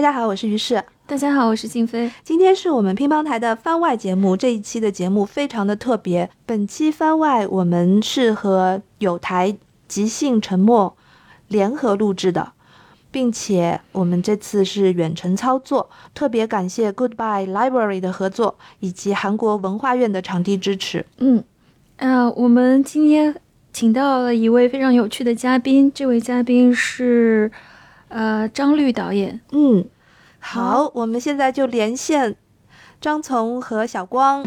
大家好，我是于适。大家好，我是静飞。今天是我们乒乓台的番外节目，这一期的节目非常的特别。本期番外我们是和有台即兴沉默联合录制的，并且我们这次是远程操作，特别感谢 Goodbye Library 的合作以及韩国文化院的场地支持。嗯，啊，我们今天请到了一位非常有趣的嘉宾，这位嘉宾是。呃，张律导演，嗯，好，我们现在就连线张从和小光。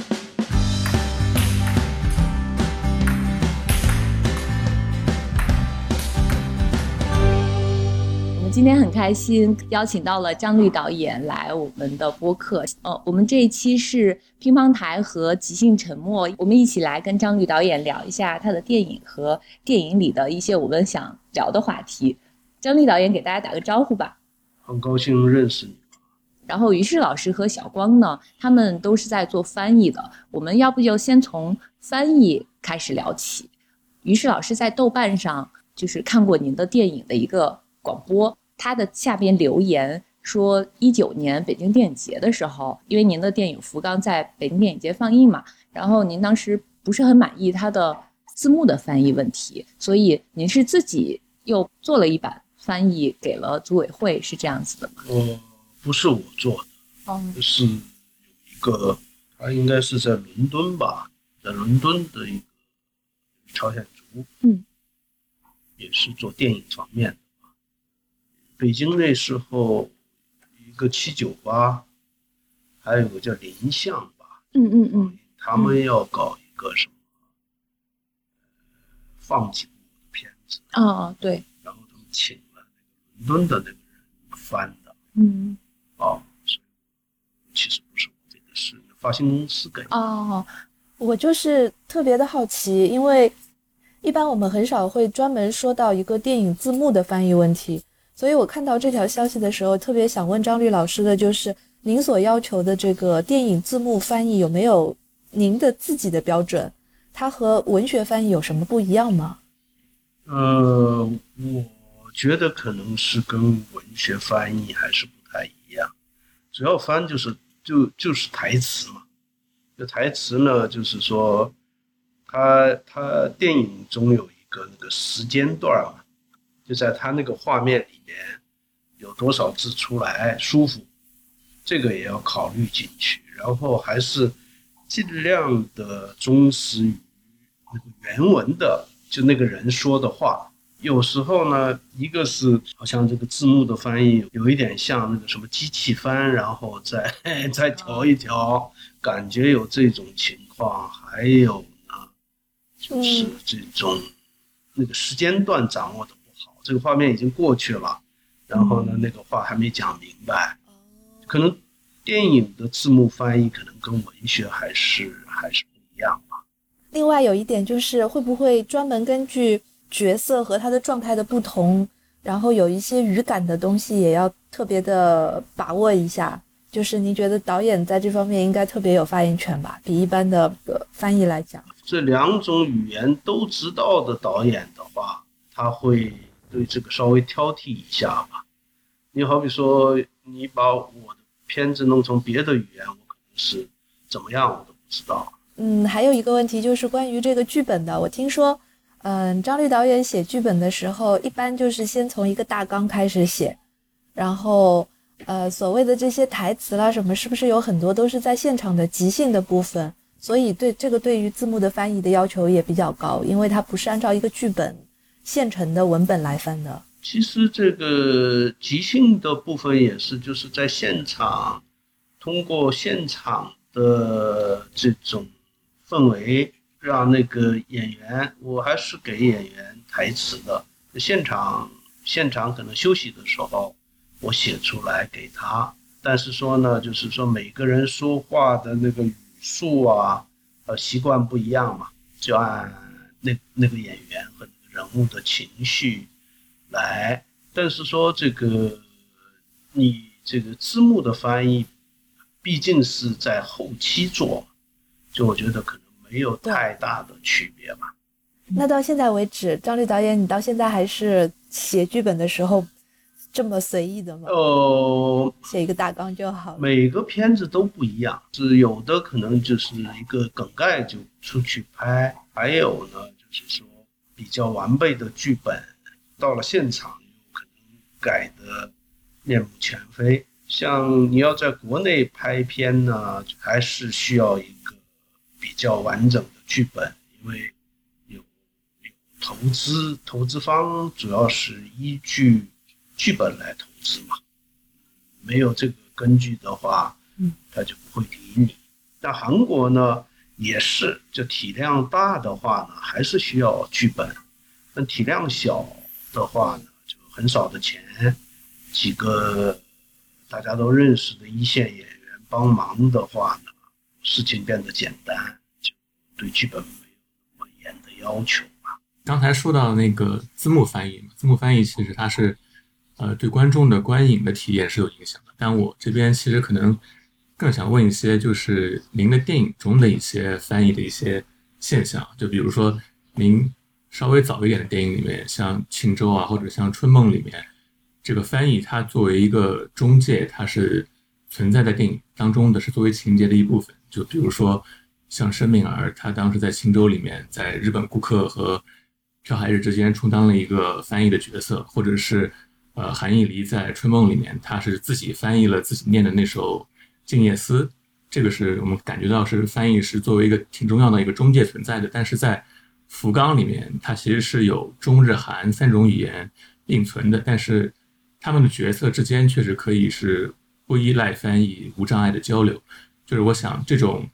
我们今天很开心，邀请到了张律导演来我们的播客。呃，我们这一期是乒乓台和即兴沉默，我们一起来跟张律导演聊一下他的电影和电影里的一些我们想聊的话题。张力导演给大家打个招呼吧，很高兴认识你。然后于适老师和小光呢，他们都是在做翻译的。我们要不就先从翻译开始聊起。于适老师在豆瓣上就是看过您的电影的一个广播，他的下边留言说，一九年北京电影节的时候，因为您的电影《福冈》在北京电影节放映嘛，然后您当时不是很满意他的字幕的翻译问题，所以您是自己又做了一版。翻译给了组委会是这样子的吗？哦，不是我做的，哦，是有一个，他应该是在伦敦吧，在伦敦的一个朝鲜族，嗯，也是做电影方面的。北京那时候一个七九八，还有个叫林相吧，嗯嗯嗯，他们要搞一个什么放几部片子，啊对，然后他们请。伦敦的那个人翻的，嗯，哦，其实不是我这个，是发行公司给。哦，我就是特别的好奇，因为一般我们很少会专门说到一个电影字幕的翻译问题，所以我看到这条消息的时候，特别想问张律老师的就是，您所要求的这个电影字幕翻译有没有您的自己的标准？它和文学翻译有什么不一样吗？呃，我。觉得可能是跟文学翻译还是不太一样，主要翻就是就就是台词嘛，就台词呢就是说，他他电影中有一个那个时间段嘛，就在他那个画面里面有多少字出来舒服，这个也要考虑进去，然后还是尽量的忠实于那个原文的，就那个人说的话。有时候呢，一个是好像这个字幕的翻译有一点像那个什么机器翻，然后再再调一调，感觉有这种情况。还有呢，就是这种那个时间段掌握的不好，这个画面已经过去了，然后呢，那个话还没讲明白。可能电影的字幕翻译可能跟文学还是还是不一样吧。另外有一点就是，会不会专门根据？角色和他的状态的不同，然后有一些语感的东西也要特别的把握一下。就是您觉得导演在这方面应该特别有发言权吧？比一般的翻译来讲，这两种语言都知道的导演的话，他会对这个稍微挑剔一下吧。你好比说，你把我的片子弄成别的语言，我可能是怎么样，我都不知道。嗯，还有一个问题就是关于这个剧本的，我听说。嗯，张律导演写剧本的时候，一般就是先从一个大纲开始写，然后，呃，所谓的这些台词啦什么，是不是有很多都是在现场的即兴的部分？所以对这个对于字幕的翻译的要求也比较高，因为它不是按照一个剧本现成的文本来翻的。其实这个即兴的部分也是就是在现场，通过现场的这种氛围。让那个演员，我还是给演员台词的。现场现场可能休息的时候，我写出来给他。但是说呢，就是说每个人说话的那个语速啊，呃，习惯不一样嘛，就按那那个演员和人物的情绪来。但是说这个你这个字幕的翻译，毕竟是在后期做，就我觉得可能。没有太大的区别吧？那到现在为止，张律导演，你到现在还是写剧本的时候，这么随意的吗？呃，写一个大纲就好了。每个片子都不一样，是有的可能就是一个梗概就出去拍，还有呢就是说比较完备的剧本，到了现场有可能改的面目全非。像你要在国内拍片呢，还是需要一个比较完整的剧本，因为有有投资，投资方主要是依据剧本来投资嘛，没有这个根据的话，嗯，他就不会理你。但韩国呢，也是，就体量大的话呢，还是需要剧本；但体量小的话呢，就很少的钱，几个。大家都认识的一线演员帮忙的话呢，事情变得简单，就对剧本没有那么严的要求吧。刚才说到那个字幕翻译，字幕翻译其实它是，呃，对观众的观影的体验是有影响的。但我这边其实可能更想问一些，就是您的电影中的一些翻译的一些现象，就比如说您稍微早一点的电影里面，像《庆州》啊，或者像《春梦》里面。这个翻译，它作为一个中介，它是存在在电影当中的，是作为情节的一部分。就比如说，像申敏儿，她当时在《青州》里面，在日本顾客和朴海日之间充当了一个翻译的角色，或者是呃，韩艺黎在《春梦》里面，他是自己翻译了自己念的那首《静夜思》，这个是我们感觉到是翻译是作为一个挺重要的一个中介存在的。但是在福冈里面，它其实是有中日韩三种语言并存的，但是。他们的角色之间确实可以是不依赖翻译、无障碍的交流。就是我想，这种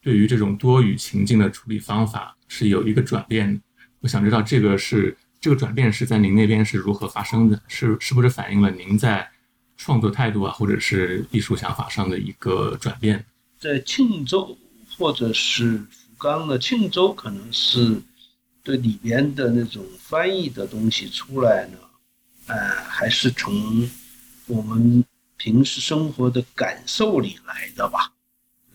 对于这种多语情境的处理方法是有一个转变。我想知道这个是这个转变是在您那边是如何发生的？是是不是反映了您在创作态度啊，或者是艺术想法上的一个转变？在庆州或者是福冈的庆州，可能是对里边的那种翻译的东西出来呢。呃，还是从我们平时生活的感受里来的吧。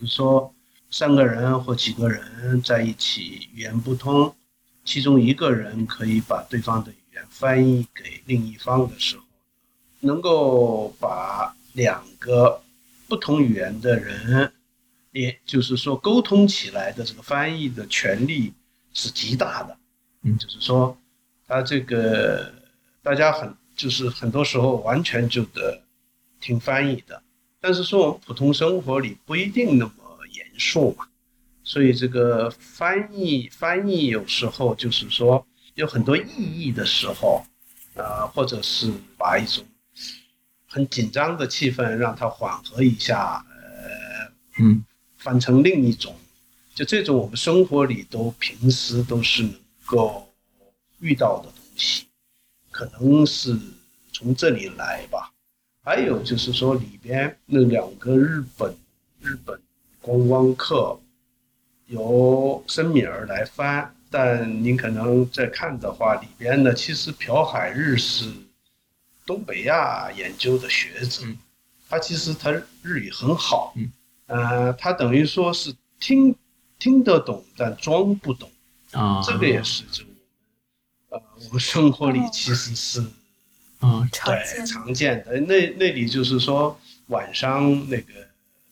比如说，三个人或几个人在一起，语言不通，其中一个人可以把对方的语言翻译给另一方的时候，能够把两个不同语言的人，也就是说沟通起来的这个翻译的权利是极大的。嗯，就是说，他这个大家很。就是很多时候完全就得听翻译的，但是说我们普通生活里不一定那么严肃嘛，所以这个翻译翻译有时候就是说有很多意义的时候，呃，或者是把一种很紧张的气氛让它缓和一下，呃，嗯，翻成另一种，就这种我们生活里都平时都是能够遇到的东西。可能是从这里来吧，还有就是说里边那两个日本日本观光客由申敏儿来翻，但您可能在看的话，里边呢其实朴海日是东北亚研究的学者，他其实他日语很好，呃，他等于说是听听得懂，但装不懂。啊，这个也是就。呃，我们生活里其实是，嗯，对，常见的。那那里就是说，晚上那个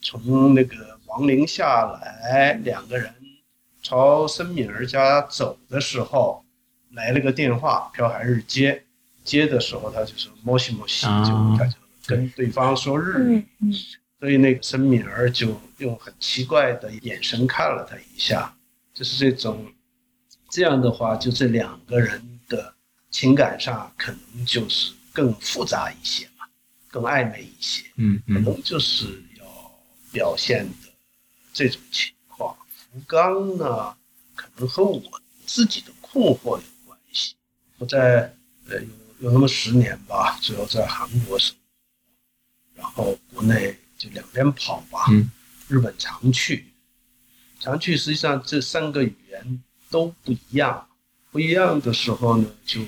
从那个王陵下来，两个人朝申敏儿家走的时候，来了个电话，朴海日接，接的时候他就说莫西莫西，就他就跟对方说日语，所以那个申敏儿就用很奇怪的眼神看了他一下，就是这种，这样的话，就这两个人。的情感上可能就是更复杂一些嘛，更暧昧一些，嗯可能就是要表现的这种情况。福冈呢，可能和我自己的困惑有关系。我在呃有有那么十年吧，主要在韩国生活，然后国内就两边跑吧，嗯日本常去，常去。实际上这三个语言都不一样。不一样的时候呢，就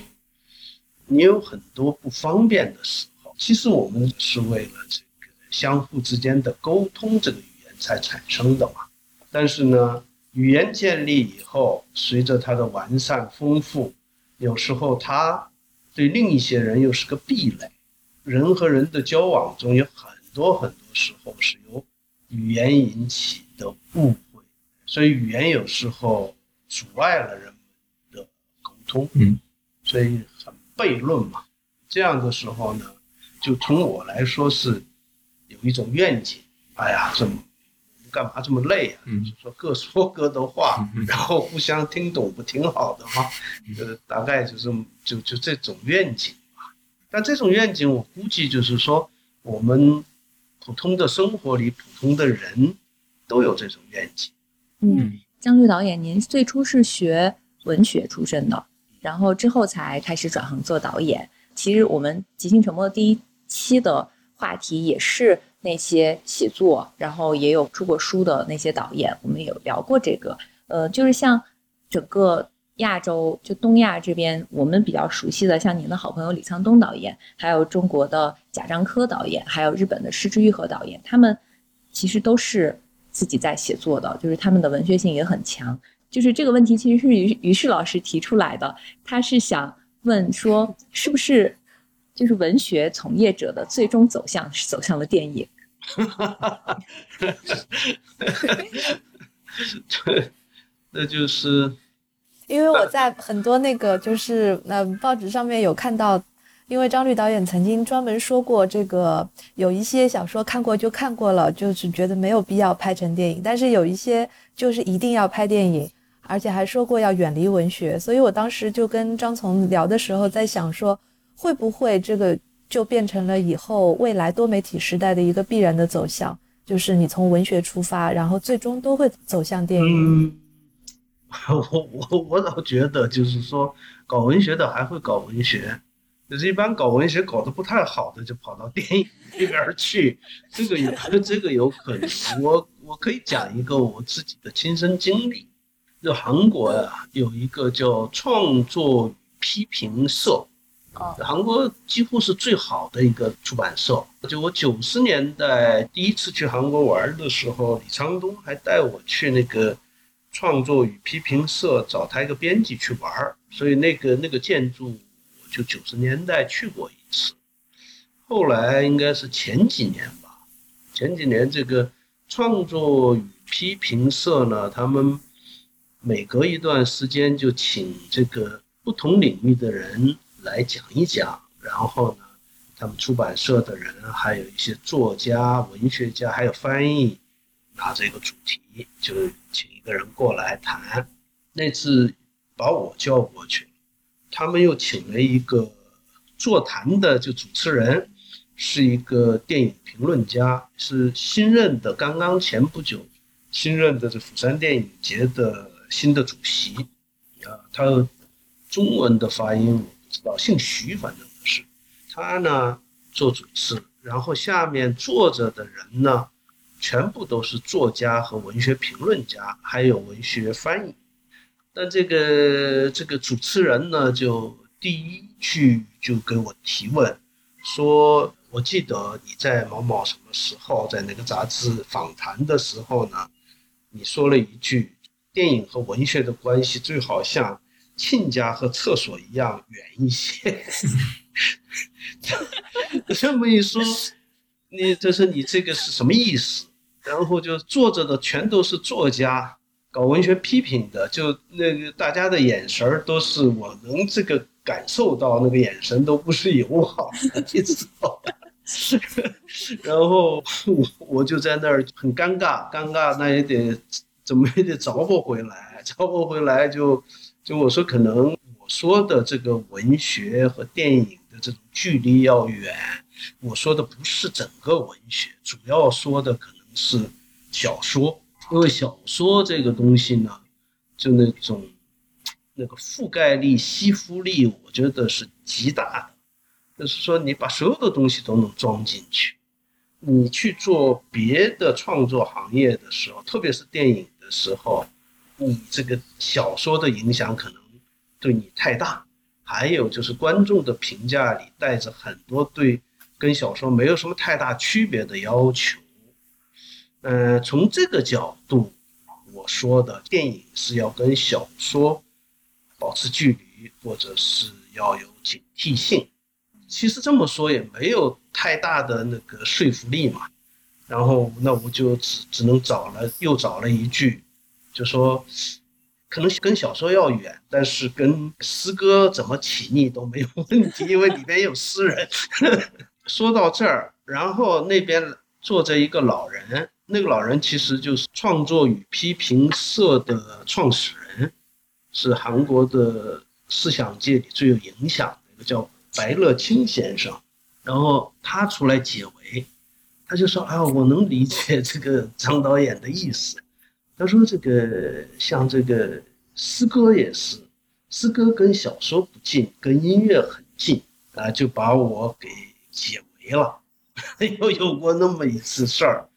你有很多不方便的时候。其实我们是为了这个相互之间的沟通，这个语言才产生的嘛。但是呢，语言建立以后，随着它的完善丰富，有时候它对另一些人又是个壁垒。人和人的交往中有很多很多时候是由语言引起的误会，所以语言有时候阻碍了人们的沟通，嗯，所以很悖论嘛。这样的时候呢，就从我来说是有一种愿景，哎呀，这么干嘛这么累啊？嗯就说各说各的话然后互相听懂，不挺好的吗？呃，大概就是就就这种愿景吧。但这种愿景，我估计就是说，我们普通的生活里，普通的人都有这种愿景。嗯，姜律导演，您最初是学文学出身的，然后之后才开始转行做导演。其实我们《即兴沉默》第一期的话题也是那些写作，然后也有出过书的那些导演，我们有聊过这个。呃，就是像整个亚洲，就东亚这边，我们比较熟悉的，像您的好朋友李沧东导演，还有中国的贾樟柯导演，还有日本的失之愈合导演，他们其实都是自己在写作的，就是他们的文学性也很强。就是这个问题其实是于于适老师提出来的，他是想问说，是不是就是文学从业者的最终走向是走向了电影？对，那就是因为我在很多那个就是呃报纸上面有看到，因为张律导演曾经专门说过，这个有一些小说看过就看过了，就是觉得没有必要拍成电影，但是有一些就是一定要拍电影，而且还说过要远离文学，所以我当时就跟张从聊的时候在想说，会不会这个就变成了以后未来多媒体时代的一个必然的走向，就是你从文学出发，然后最终都会走向电影。我我我倒觉得就是说，搞文学的还会搞文学，就是一般搞文学搞得不太好的就跑到电影那边去，这个有这个有可能。我我可以讲一个我自己的亲身经历，就韩国呀、有一个叫创作与批评社。啊韩国几乎是最好的一个出版社。就我九十年代第一次去韩国玩的时候，李沧东还带我去那个创作与批评社找他一个编辑去玩儿，所以那个那个建筑我就九十年代去过一次。后来应该是前几年吧，前几年这个创作与批评社呢，他们每隔一段时间就请这个不同领域的人来讲一讲，然后呢，他们出版社的人，还有一些作家、文学家，还有翻译，拿这个主题，就请一个人过来谈。那次把我叫过去，他们又请了一个座谈的，就主持人是一个电影评论家，是新任的，刚刚前不久新任的这釜山电影节的新的主席啊，他中文的发音我不知道，姓徐，反正是他呢做主持，然后下面坐着的人呢，全部都是作家和文学评论家，还有文学翻译。但这个这个主持人呢，就第一句就给我提问，说：“我记得你在某某什么时候在那个杂志访谈的时候呢，你说了一句，电影和文学的关系最好像亲家和厕所一样远一些。这么一说，你这是你这个是什么意思？然后就坐着的全都是作家，搞文学批评的，就那个大家的眼神儿都是我能这个感受到，那个眼神都不是友好的，你知道？然后我我就在那儿很尴尬，尴尬那也得怎么也得找不回来，找不回来就就我说可能我说的这个文学和电影的这种距离要远，我说的不是整个文学，主要说的可能是小说，因为小说这个东西呢，就那种那个覆盖力、吸附力，我觉得是极大的。就是说，你把所有的东西都能装进去。你去做别的创作行业的时候，特别是电影时候，你这个小说的影响可能对你太大。还有就是观众的评价里带着很多对跟小说没有什么太大区别的要求。呃，从这个角度，我说的电影是要跟小说保持距离，或者是要有警惕性。其实这么说也没有太大的那个说服力嘛。然后那我就只只能找了又找了一句，就说可能跟小说要远，但是跟诗歌怎么起腻都没有问题，因为里边有诗人。说到这儿，然后那边坐着一个老人，那个老人其实就是创作与批评社的创始人，是韩国的思想界里最有影响的一个叫白乐清先生。然后他出来解围，他就说：“啊，我能理解这个张导演的意思。他说这个像这个诗歌也是，诗歌跟小说不近，跟音乐很近啊，就把我给解围了。又有过那么一次事儿，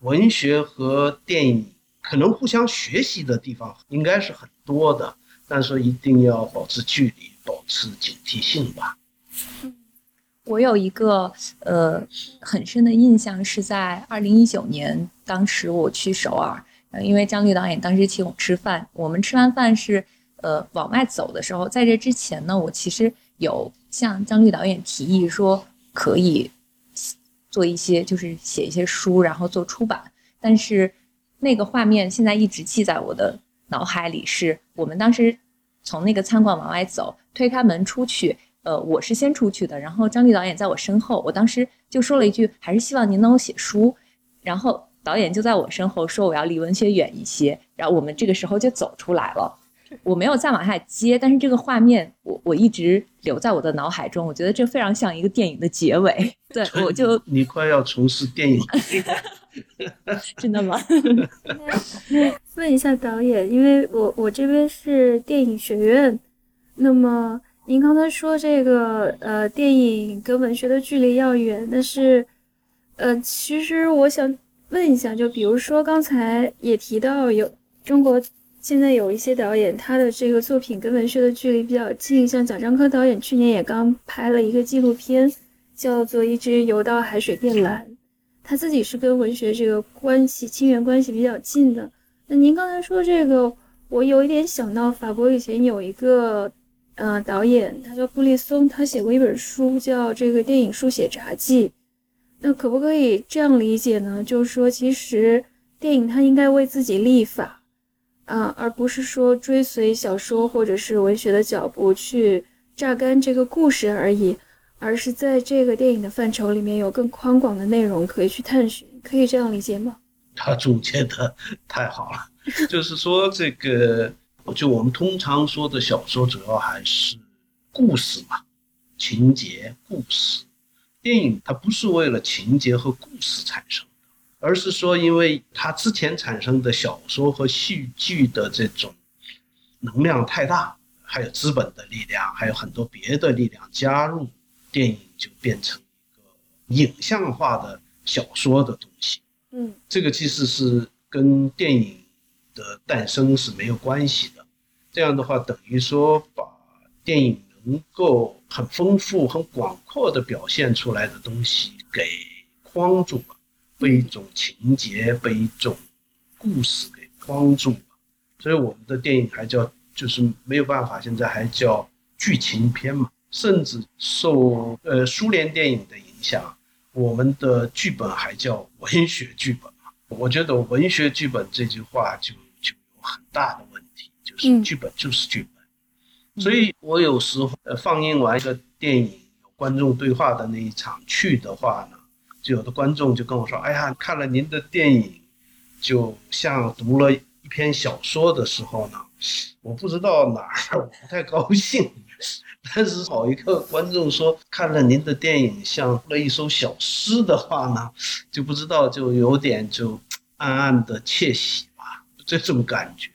文学和电影可能互相学习的地方应该是很多的，但是一定要保持距离，保持警惕性吧。”我有一个呃很深的印象，是在二零一九年，当时我去首尔，因为张律导演当时请我吃饭，我们吃完饭是呃往外走的时候，在这之前呢，我其实有向张律导演提议说可以做一些，就是写一些书，然后做出版，但是那个画面现在一直记在我的脑海里，是我们当时从那个餐馆往外走，推开门出去。呃，我是先出去的，然后张律导演在我身后。我当时就说了一句：“还是希望您能写书。”然后导演就在我身后说：“我要离文学远一些。”然后我们这个时候就走出来了。我没有再往下接，但是这个画面我我一直留在我的脑海中。我觉得这非常像一个电影的结尾。对，我就你快要从事电影 真的吗？问一下导演，因为我我这边是电影学院，那么。您刚才说这个呃，电影跟文学的距离要远，但是，呃，其实我想问一下，就比如说刚才也提到有中国现在有一些导演，他的这个作品跟文学的距离比较近，像贾樟柯导演去年也刚拍了一个纪录片，叫做《一只游到海水变蓝》，他自己是跟文学这个关系亲缘关系比较近的。那您刚才说这个，我有一点想到法国以前有一个。呃，导演他叫布利松，他写过一本书叫《这个电影书写札记》。那可不可以这样理解呢？就是说，其实电影它应该为自己立法啊，而不是说追随小说或者是文学的脚步去榨干这个故事而已，而是在这个电影的范畴里面有更宽广的内容可以去探寻。可以这样理解吗？他总结的太好了，就是说这个。就我们通常说的小说，主要还是故事嘛，情节、故事。电影它不是为了情节和故事产生的，而是说，因为它之前产生的小说和戏剧的这种能量太大，还有资本的力量，还有很多别的力量加入，电影就变成一个影像化的小说的东西。嗯，这个其实是跟电影的诞生是没有关系的。这样的话，等于说把电影能够很丰富、很广阔的表现出来的东西给框住了，被一种情节、被一种故事给框住了。所以我们的电影还叫，就是没有办法，现在还叫剧情片嘛。甚至受呃苏联电影的影响，我们的剧本还叫文学剧本嘛。我觉得文学剧本这句话就就有很大的问题。就是剧本就是剧本，所以我有时候呃放映完一个电影有观众对话的那一场去的话呢，就有的观众就跟我说：“哎呀，看了您的电影，就像读了一篇小说的时候呢。”我不知道哪儿我不太高兴，但是好一个观众说看了您的电影像了一首小诗的话呢，就不知道就有点就暗暗的窃喜吧，这种感觉。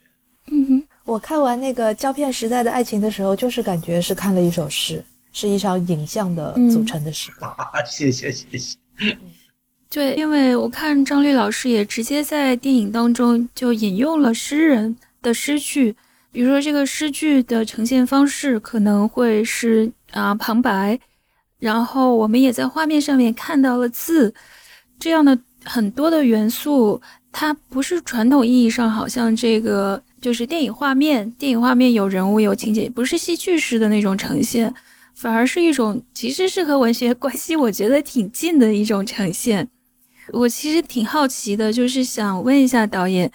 嗯哼。我看完那个胶片时代的爱情的时候，就是感觉是看了一首诗，是一场影像的组成的诗。谢 谢谢谢。对，因为我看张律老师也直接在电影当中就引用了诗人的诗句，比如说这个诗句的呈现方式可能会是啊旁白，然后我们也在画面上面看到了字，这样的很多的元素，它不是传统意义上好像这个。就是电影画面，电影画面有人物有情节，不是戏剧式的那种呈现，反而是一种其实是和文学关系我觉得挺近的一种呈现。我其实挺好奇的，就是想问一下导演，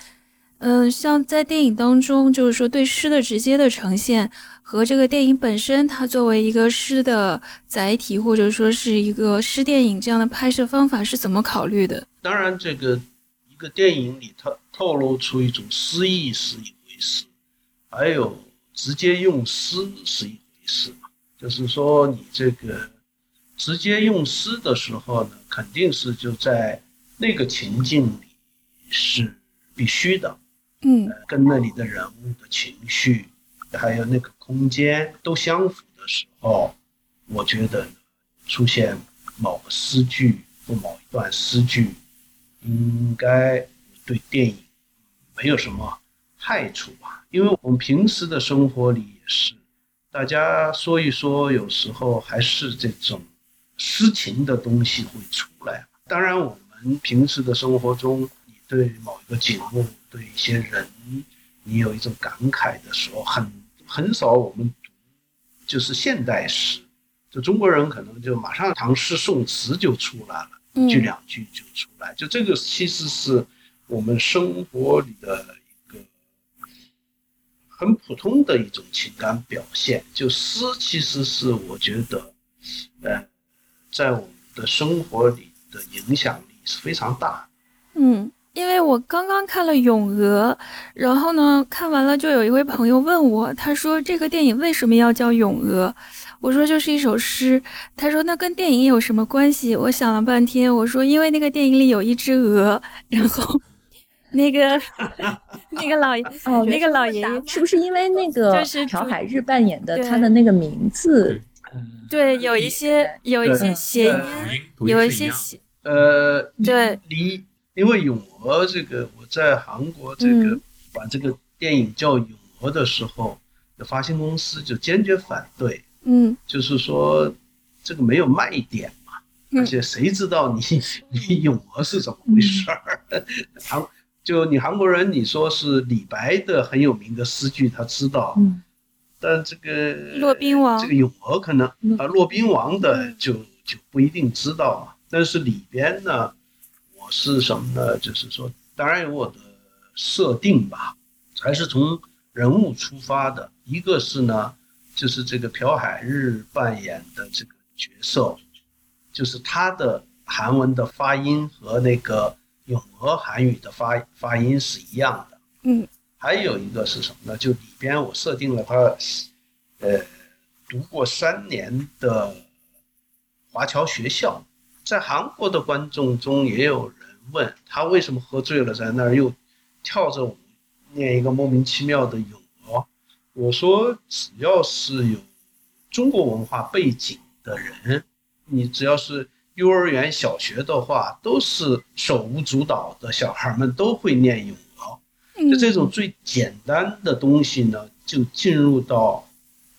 嗯，像在电影当中，就是说对诗的直接的呈现和这个电影本身，它作为一个诗的载体，或者说是一个诗电影这样的拍摄方法是怎么考虑的？当然，这个一个电影里它透露出一种诗意是一回事，还有直接用诗是一回事嘛。就是说，你这个直接用诗的时候呢，肯定是就在那个情境里是必须的，嗯呃，跟那里的人物的情绪，还有那个空间都相符的时候，我觉得出现某个诗句或某一段诗句，应该对电影没有什么害处吧？因为我们平时的生活里也是，大家说一说，有时候还是这种诗情的东西会出来。当然，我们平时的生活中，你对某一个景物、对一些人，你有一种感慨的时候，很很少我们读就是现代诗，就中国人可能就马上唐诗宋词就出来了。嗯句两句就出来，就这个其实是我们生活里的很普通的一种情感表现。就诗其实是我觉得，呃，在我们的生活里的影响力是非常大。嗯，因为我刚刚看了《咏鹅》，然后呢，看完了就有一位朋友问我，他说这个电影为什么要叫《咏鹅》？我说就是一首诗。他说那跟电影有什么关系？我想了半天，我说因为那个电影里有一只鹅，然后 那个 那个老爷哦那个老爷爷是不是因为那个就是朴海日扮演的他的那个名字？对有一些有一些对谐音，有一些谐呃，对离因为咏鹅这个，我在韩国这个、嗯把这个电影叫咏鹅的时候，发行公司就坚决反对。嗯就是说这个没有卖点嘛，嗯而且谁知道你 你咏鹅是怎么回事儿？韩就你韩国人，你说是李白的很有名的诗句，他知道，嗯但这个骆宾王这个咏鹅可能嗯啊，骆宾王的就就不一定知道嘛。但是里边呢，我是什么呢？就是说，当然有我的设定吧，还是从人物出发的。一个是呢。就是这个朴海日扮演的这个角色，就是他的韩文的发音和那个咏鹅韩语的发发音是一样的。嗯还有一个是什么呢？就里边我设定了他，呃，读过三年的华侨学校，在韩国的观众中也有人问他为什么喝醉了在那儿又跳着舞念一个莫名其妙的咏鹅。我说，只要是有中国文化背景的人，你只要是幼儿园、小学的话，都是手舞足蹈的，小孩们都会念咏鹅。嗯就这种最简单的东西呢，就进入到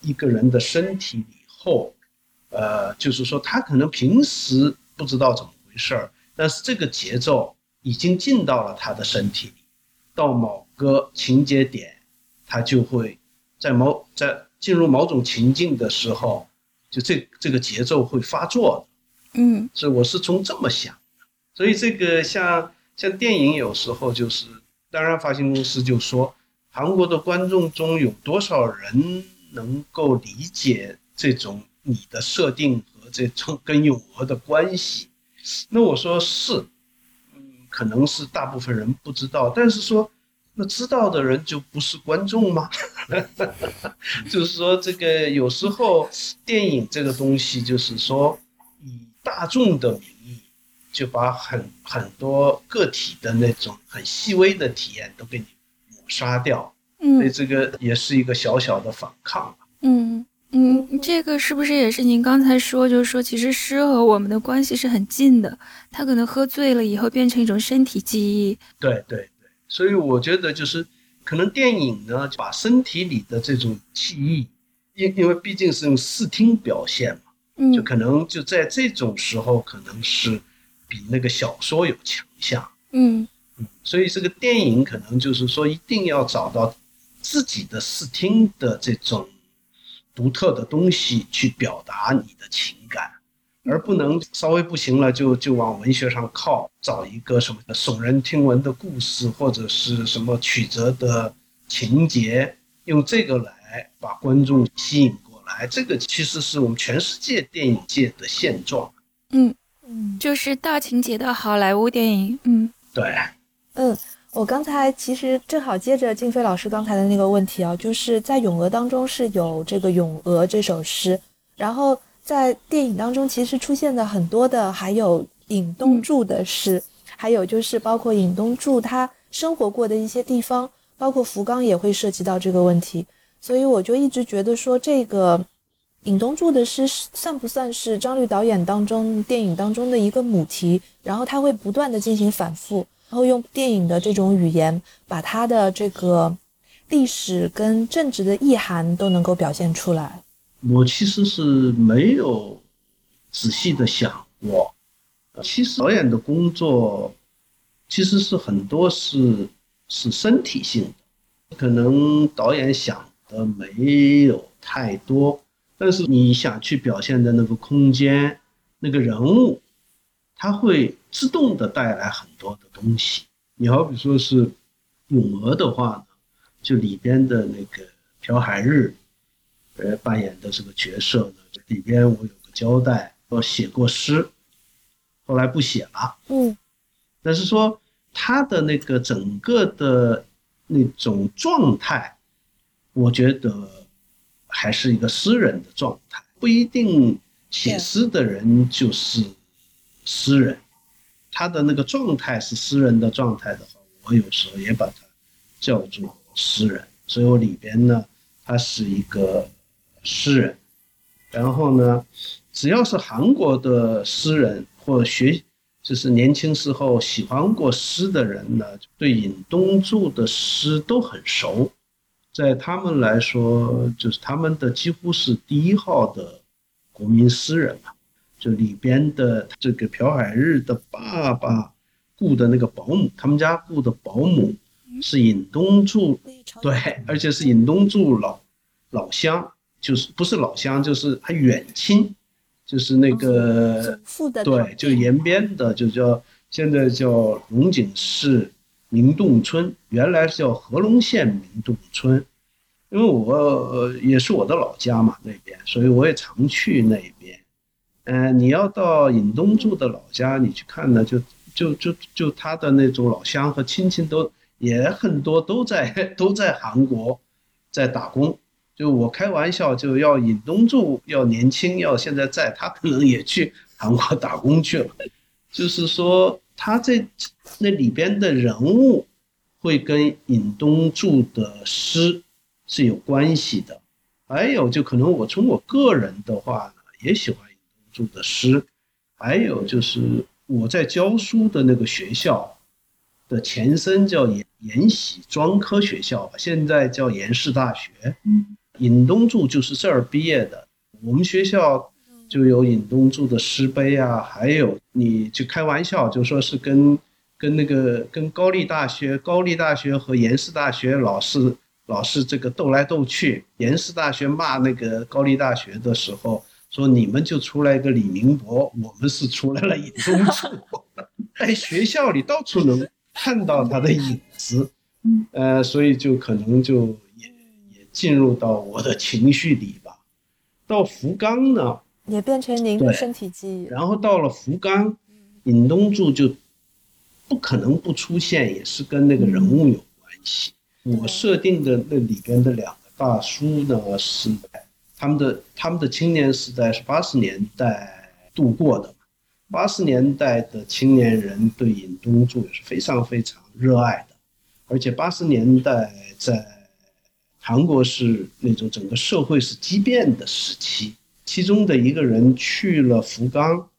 一个人的身体里后，呃，就是说他可能平时不知道怎么回事儿，但是这个节奏已经进到了他的身体里，到某个情节点，他就会在某在进入某种情境的时候，就这这个节奏会发作的。嗯所以我是从这么想的，所以这个像像电影有时候就是，当然发行公司就说，韩国的观众中有多少人能够理解这种你的设定和这种跟咏鹅的关系？那我说是，嗯，可能是大部分人不知道，但是说那知道的人就不是观众吗？就是说这个有时候电影这个东西，就是说大众的名义，就把很很多个体的那种很细微的体验都给你抹杀掉，嗯所以嗯这个也是一个小小的反抗。嗯嗯，这个是不是也是您刚才说，就是说其实诗和我们的关系是很近的，他可能喝醉了以后变成一种身体记忆。对对对，所以我觉得就是可能电影呢，把身体里的这种记忆，因因为毕竟是用视听表现嘛，嗯。就可能就在这种时候，可能是比那个小说有强项。嗯。嗯，所以这个电影可能就是说，一定要找到自己的视听的这种独特的东西去表达你的情感，而不能稍微不行了就就往文学上靠，找一个什么耸人听闻的故事或者是什么曲折的情节，用这个来把观众吸引过来。这个其实是我们全世界电影界的现状。嗯，嗯就是大情节的好莱坞电影。嗯对，嗯，我刚才其实正好接着静飞老师刚才的那个问题啊，就是在《咏鹅》当中是有这个《咏鹅》这首诗，然后在电影当中其实出现的很多的还有尹东柱的诗，还有就是包括尹东柱他生活过的一些地方，包括福冈也会涉及到这个问题，所以我就一直觉得说这个尹东柱的诗算不算是张律导演当中电影当中的一个母题，然后他会不断的进行反复。然后用电影的这种语言，把他的这个历史跟政治的意涵都能够表现出来。我其实是没有仔细的想过，其实导演的工作其实是很多是是身体性的，可能导演想的没有太多，但是你想去表现的那个空间、那个人物，它会自动的带来很多的东西。你好比说是咏鹅的话呢，就里边的那个朴海日。呃，扮演的这个角色呢，里边我有个交代，我写过诗，后来不写了。嗯但是说他的那个整个的那种状态，我觉得还是一个诗人的状态，不一定写诗的人就是诗人，他的那个状态是诗人的状态的话，我有时候也把他叫做诗人，所以我里边呢，他是一个诗人，然后呢，只要是韩国的诗人或学，就是年轻时候喜欢过诗的人呢，对尹东柱的诗都很熟，在他们来说，就是他们的几乎是第一号的国民诗人嘛。就里边的这个朴海日的爸爸雇的那个保姆，他们家雇的保姆是尹东柱，对，而且是尹东柱老老乡，就是不是老乡，就是他远亲，就是那个对，就延边的，就叫现在叫龙井市明洞村，原来是叫合龙县明洞村。因为我呃也是我的老家嘛那边，所以我也常去那边。嗯、你要到尹东柱的老家，你去看呢，就就就就他的那种老乡和亲戚都也很多都在 都在韩国在打工。就我开玩笑，就要尹东柱要年轻，要现在在，他可能也去韩国打工去了。就是说，他这那里边的人物会跟尹东柱的诗是有关系的。还有，就可能我从我个人的话呢，也喜欢尹东柱的诗。还有就是我在教书的那个学校的前身叫延延禧专科学校吧，现在叫延世大学。嗯，尹东柱就是这儿毕业的。我们学校就有尹东柱的诗碑啊，还有你就开玩笑，就说是跟跟那个跟高丽大学、高丽大学和延世大学老是老是这个斗来斗去。延世大学骂那个高丽大学的时候，说你们就出来一个李明博，我们是出来了尹东柱。在 学校里到处能看到他的影子，呃，所以就可能就也也进入到我的情绪里吧。到福冈呢，也变成您的身体记忆。然后到了福冈，尹东柱就不可能不出现，也是跟那个人物有关系。我设定的那里边的两个大叔呢，是他们的他们的青年时代是八十年代度过的嘛。八十年代的青年人对尹东柱也是非常非常热爱的，而且八十年代在韩国是那种整个社会是畸变的时期，其中的一个人去了福冈，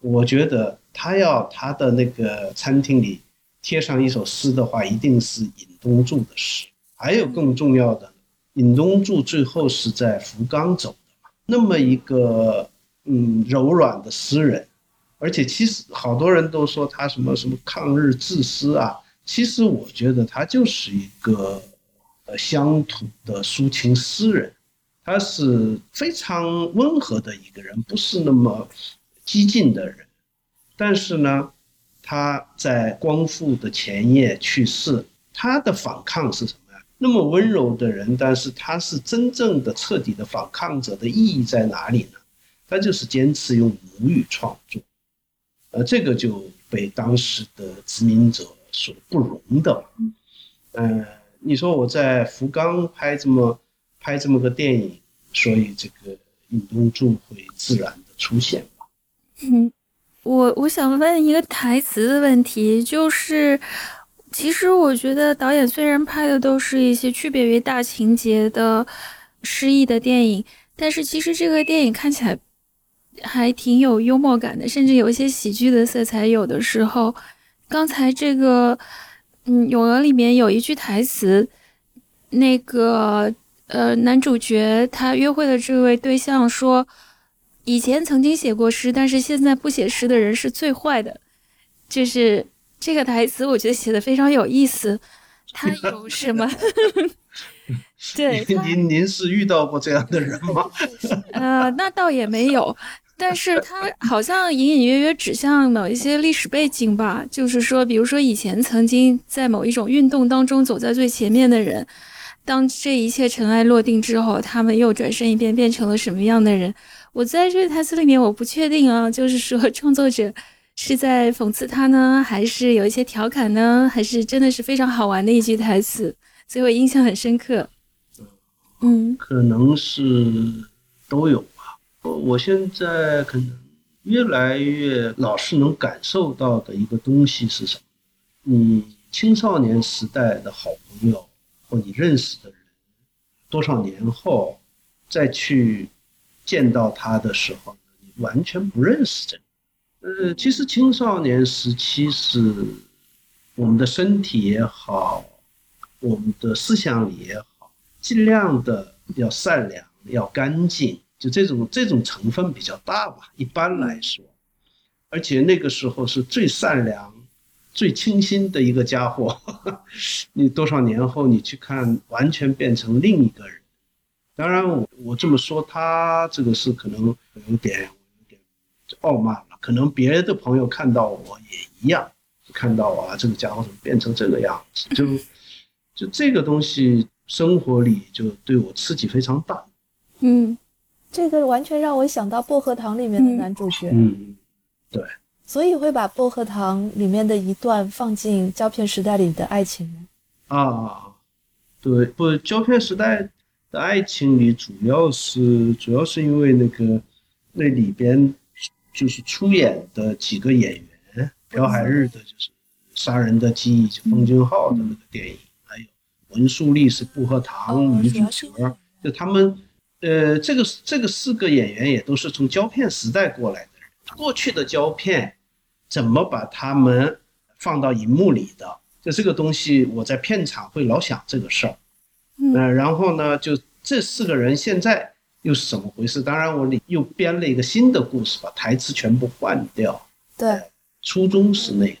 我觉得他要他的那个餐厅里贴上一首诗的话，一定是尹东柱的诗。还有更重要的，尹东柱最后是在福冈走的嘛，那么一个嗯柔软的诗人，而且其实好多人都说他什么什么抗日志诗啊，其实我觉得他就是一个呃乡土的抒情诗人。他是非常温和的一个人，不是那么激进的人。但是呢，他在光复的前夜去世，他的反抗是什么呀？那么温柔的人，但是他是真正的彻底的反抗者的意义在哪里呢？他就是坚持用母语创作，呃，这个就被当时的殖民者所不容的。嗯，你说我在福冈拍这么拍这么个电影，所以这个尹东柱会自然的出现吗？嗯，我我想问一个台词的问题，就是其实我觉得导演虽然拍的都是一些区别于大情节的诗意的电影，但是其实这个电影看起来。还挺有幽默感的，甚至有一些喜剧的色彩。有的时候，刚才这个，嗯，《永娥》里面有一句台词，那个呃，男主角他约会的这位对象说，以前曾经写过诗，但是现在不写诗的人是最坏的。就是这个台词，我觉得写的非常有意思。他有什么？对，您您是遇到过这样的人吗？呃，那倒也没有。但是他好像隐隐约约指向某一些历史背景吧，就是说，比如说以前曾经在某一种运动当中走在最前面的人，当这一切尘埃落定之后，他们又转身一变，变成了什么样的人？我在这台词里面，我不确定啊，就是说 创作者是在讽刺他呢，还是有一些调侃呢，还是真的是非常好玩的一句台词，所以我印象很深刻。嗯，可能是都有吧。我现在可能越来越老是能感受到的一个东西是什么？你青少年时代的好朋友或你认识的人，多少年后再去见到他的时候，你完全不认识这个。呃，其实青少年时期是我们的身体也好，我们的思想里也好，尽量的要善良，要干净。就这种这种成分比较大吧，一般来说，而且那个时候是最善良、最清新的一个家伙。你多少年后你去看，完全变成另一个人。当然，我我这么说，他这个是可能有点有点傲慢了。可能别的朋友看到我也一样，看到啊，这个家伙怎么变成这个样子？就就这个东西，生活里就对我刺激非常大。嗯。这个完全让我想到《薄荷糖》里面的男主角，嗯，对，所以会把《薄荷糖》里面的一段放进胶片时代里的爱情吗？啊，对，不，胶片时代的爱情里主要是主要是因为那个那里边就是出演的几个演员，朴海日的就是《杀人的记忆》，就奉俊昊的那个电影，还有文素丽是薄荷糖女主角，就他们。呃，这个这个四个演员也都是从胶片时代过来的人。过去的胶片怎么把他们放到荧幕里的？就这个东西，我在片场会老想这个事儿。嗯，然后呢，就这四个人现在又是怎么回事？当然，我里又编了一个新的故事，把台词全部换掉。对，初衷是那个。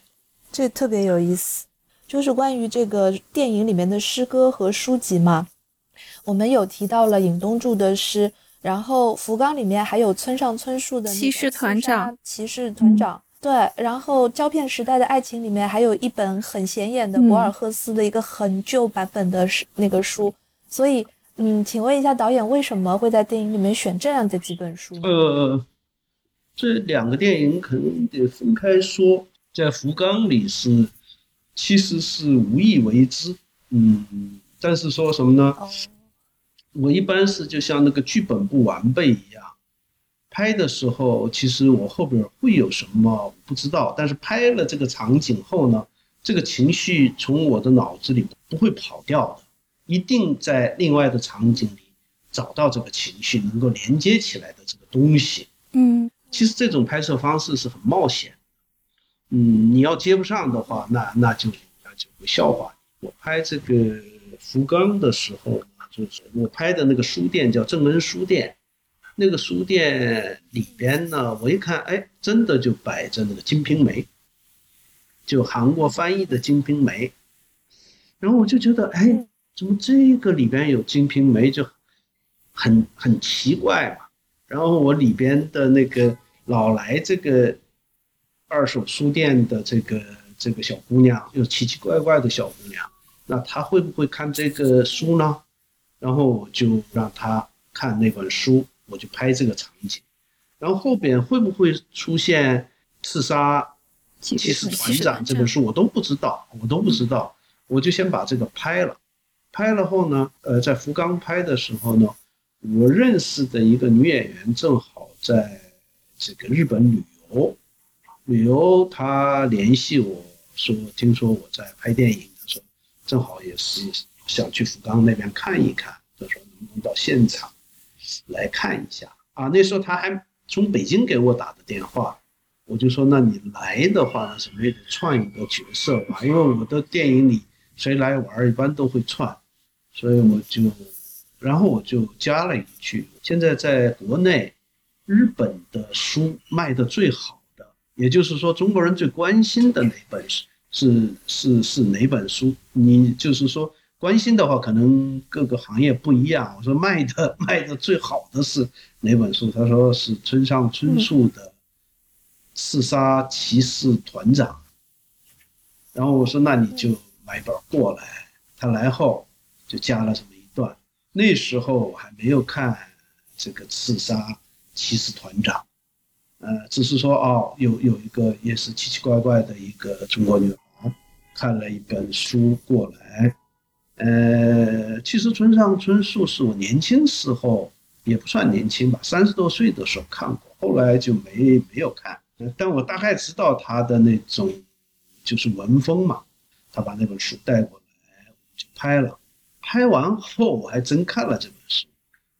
这特别有意思，就是关于这个电影里面的诗歌和书籍嘛。我们有提到了尹东柱的诗，然后福冈里面还有村上春树的《骑士团长》。骑士团长，对。然后胶片时代的爱情里面还有一本很显眼的博尔赫斯的一个很旧版本的那个书。所以，嗯，请问一下导演，为什么会在电影里面选这样的几本书？呃，这两个电影可能得分开说。在福冈里是，其实是无意为之，嗯，但是说什么呢？我一般是就像那个剧本不完备一样，拍的时候其实我后边会有什么不知道，但是拍了这个场景后呢，这个情绪从我的脑子里不会跑掉的，一定在另外的场景里找到这个情绪能够连接起来的这个东西。嗯，其实这种拍摄方式是很冒险，嗯，你要接不上的话，那那就那就会笑话你。我拍这个福冈的时候。就是我拍的那个书店叫正恩书店，那个书店里边呢，我一看，哎，真的就摆着那个《金瓶梅》，就韩国翻译的《金瓶梅》，然后我就觉得，哎，怎么这个里边有《金瓶梅》就很很奇怪嘛。然后我里边的那个老来这个二手书店的这个这个小姑娘，又奇奇怪怪的小姑娘，那她会不会看这个书呢？然后我就让她看那本书，我就拍这个场景。然后后边会不会出现刺杀骑士团长这本书，我都不知道，我都不知道。我就先把这个拍了，拍了后呢，呃，在福冈拍的时候呢，我认识的一个女演员正好在这个日本旅游，旅游她联系我说，听说我在拍电影的时候，正好也是想去福冈那边看一看，她说能不能到现场来看一下啊？那时候他还从北京给我打的电话。我就说，那你来的话呢，什么也得串一个角色吧，因为我的电影里谁来玩一般都会串，所以我就，然后我就加了一句，现在在国内，日本的书卖的最好的，也就是说中国人最关心的哪本是是是是哪本书？你就是说关心的话，可能各个行业不一样。我说卖的 卖的最好的是哪本书？他说是村上春树的。刺杀骑士团长，然后我说：“那你就买本过来。”他来后就加了这么一段。那时候我还没有看这个刺杀骑士团长，呃，只是说哦，有有一个也是奇奇怪怪的一个中国女孩，看了一本书过来。呃，其实村上春树是我年轻时候也不算年轻吧，三十多岁的时候看过，后来就没没有看。但我大概知道他的那种就是文风嘛，他把那本书带过来，就拍了。拍完后我还真看了这本书，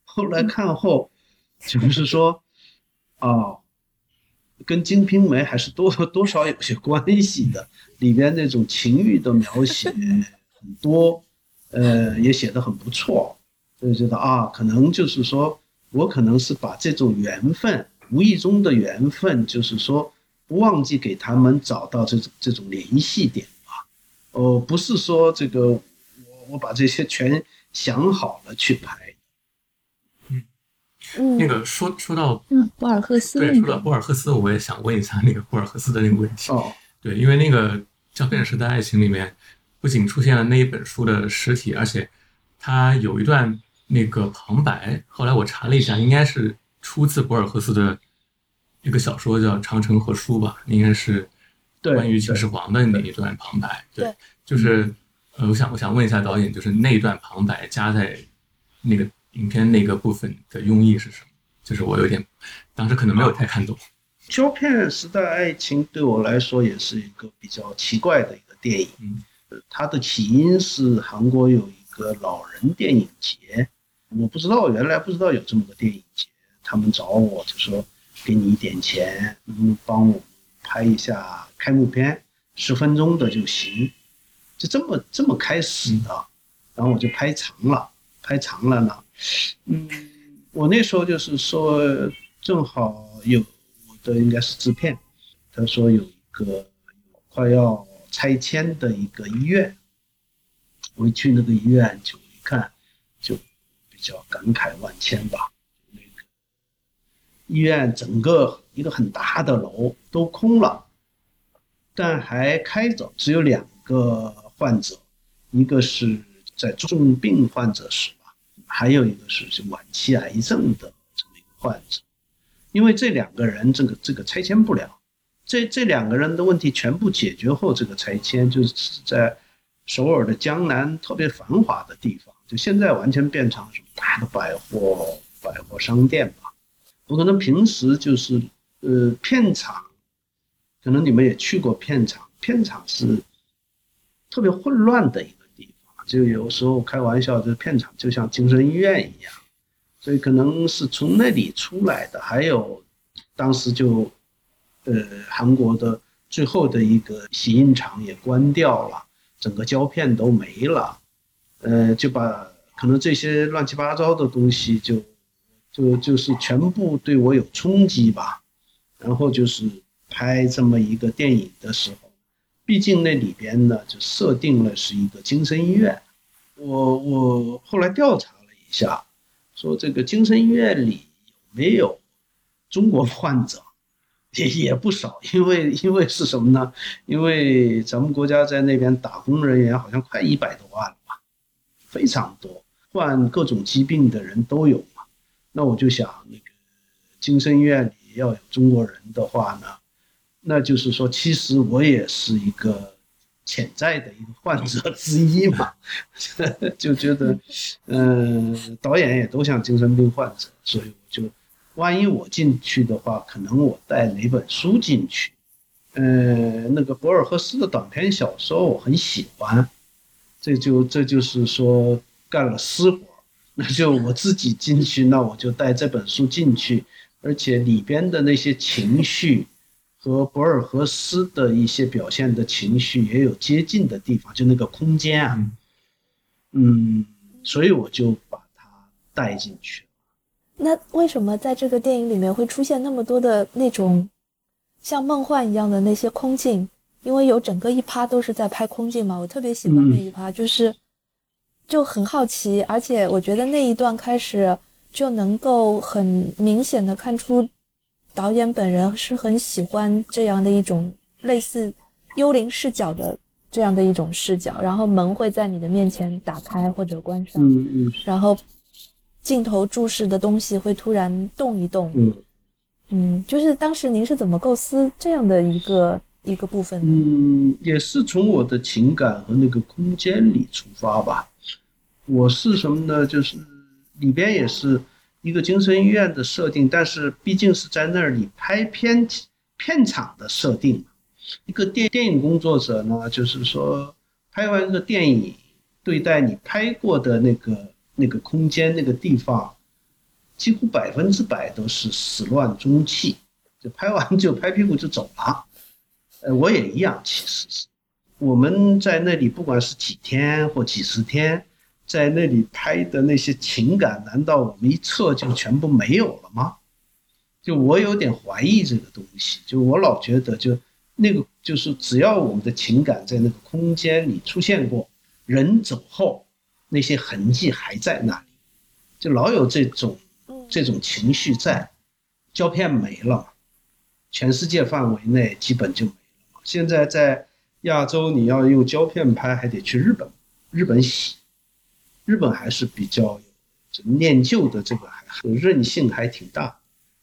后来看后就是说，啊，跟《金瓶梅》还是多多少有些关系的，里边那种情欲的描写很多，呃，也写得很不错，所以觉得啊，可能就是说我可能是把这种缘分。无意中的缘分，就是说不忘记给他们找到这种这种联系点吧。哦，不是说这个我我把这些全想好了去拍。嗯，那个说说到嗯博尔赫斯，对，说到博尔赫斯，我也想问一下那个博尔赫斯的那个问题。哦，对，因为那个《胶片时代爱情》里面不仅出现了那一本书的实体，而且它有一段那个旁白。后来我查了一下，应该是。出自博尔赫斯的一个小说叫《长城和书》吧，应该是关于秦始皇的那一段旁白。对，就是呃，我想我想问一下导演，就是那一段旁白加在那个影片那个部分的用意是什么？就是我有点当时可能没有太看懂。胶片时代爱情对我来说也是一个比较奇怪的一个电影。嗯，它的起因是韩国有一个老人电影节，我不知道原来不知道有这么个电影节。他们找我就说给你一点钱，能，帮我拍一下开幕片，十分钟的就行，就这么这么开始的。然后我就拍长了，拍长了呢，嗯，我那时候就是说正好有我的应该是制片，他说有一个快要拆迁的一个医院，我一去那个医院就一看，就比较感慨万千吧。那个医院整个一个很大的楼都空了，但还开着，只有两个患者，一个是在重病患者室吧，还有一个是是晚期癌症的这么一个患者。因为这两个人这个这个拆迁不了，这这两个人的问题全部解决后，这个拆迁就是在首尔的江南特别繁华的地方，就现在完全变成什么大的百货百货商店吧。我可能平时就是，呃，片场，可能你们也去过片场，片场是特别混乱的一个地方，就有时候开玩笑，这片场就像精神医院一样，所以可能是从那里出来的。还有，当时就，呃，韩国的最后的一个洗印厂也关掉了，整个胶片都没了，呃，就把可能这些乱七八糟的东西就。就就是全部对我有冲击吧，然后就是拍这么一个电影的时候，毕竟那里边呢就设定了是一个精神医院，我我后来调查了一下，说这个精神医院里有没有中国患者，也 也不少，因为因为是什么呢？因为咱们国家在那边打工人员好像快一百多万了吧，非常多，患各种疾病的人都有嘛。那我就想，那个精神医院里要有中国人的话呢，那就是说，其实我也是一个潜在的一个患者之一嘛，就觉得，嗯，导演也都像精神病患者，所以我就，万一我进去的话，可能我带哪本书进去，呃，那个博尔赫斯的短篇小说我很喜欢，这就这就是说干了私活。那就我自己进去，那我就带这本书进去，而且里边的那些情绪和博尔赫斯的一些表现的情绪也有接近的地方，就那个空间啊，嗯，所以我就把它带进去。那为什么在这个电影里面会出现那么多的那种像梦幻一样的那些空镜？因为有整个一趴都是在拍空镜嘛，我特别喜欢那一趴，就是。就很好奇，而且我觉得那一段开始就能够很明显的看出，导演本人是很喜欢这样的一种类似幽灵视角的这样的一种视角，然后门会在你的面前打开或者关上，嗯嗯，然后镜头注视的东西会突然动一动，嗯嗯，就是当时您是怎么构思这样的一个一个部分的？嗯，也是从我的情感和那个空间里出发吧。我是什么呢？就是里边也是一个精神医院的设定，但是毕竟是在那里拍片片场的设定。一个电电影工作者呢，就是说拍完一个电影，对待你拍过的那个那个空间那个地方，几乎百分之百都是始乱终弃，就拍完就拍屁股就走了。呃，我也一样，其实是我们在那里，不管是几天或几十天。在那里拍的那些情感，难道我们一撤就全部没有了吗？就我有点怀疑这个东西。就我老觉得，就那个就是只要我们的情感在那个空间里出现过，人走后那些痕迹还在那里，就老有这种这种情绪在。胶片没了，全世界范围内基本就没了。现在在亚洲，你要用胶片拍，还得去日本，日本洗。日本还是比较有念旧的，这个还韧性还挺大。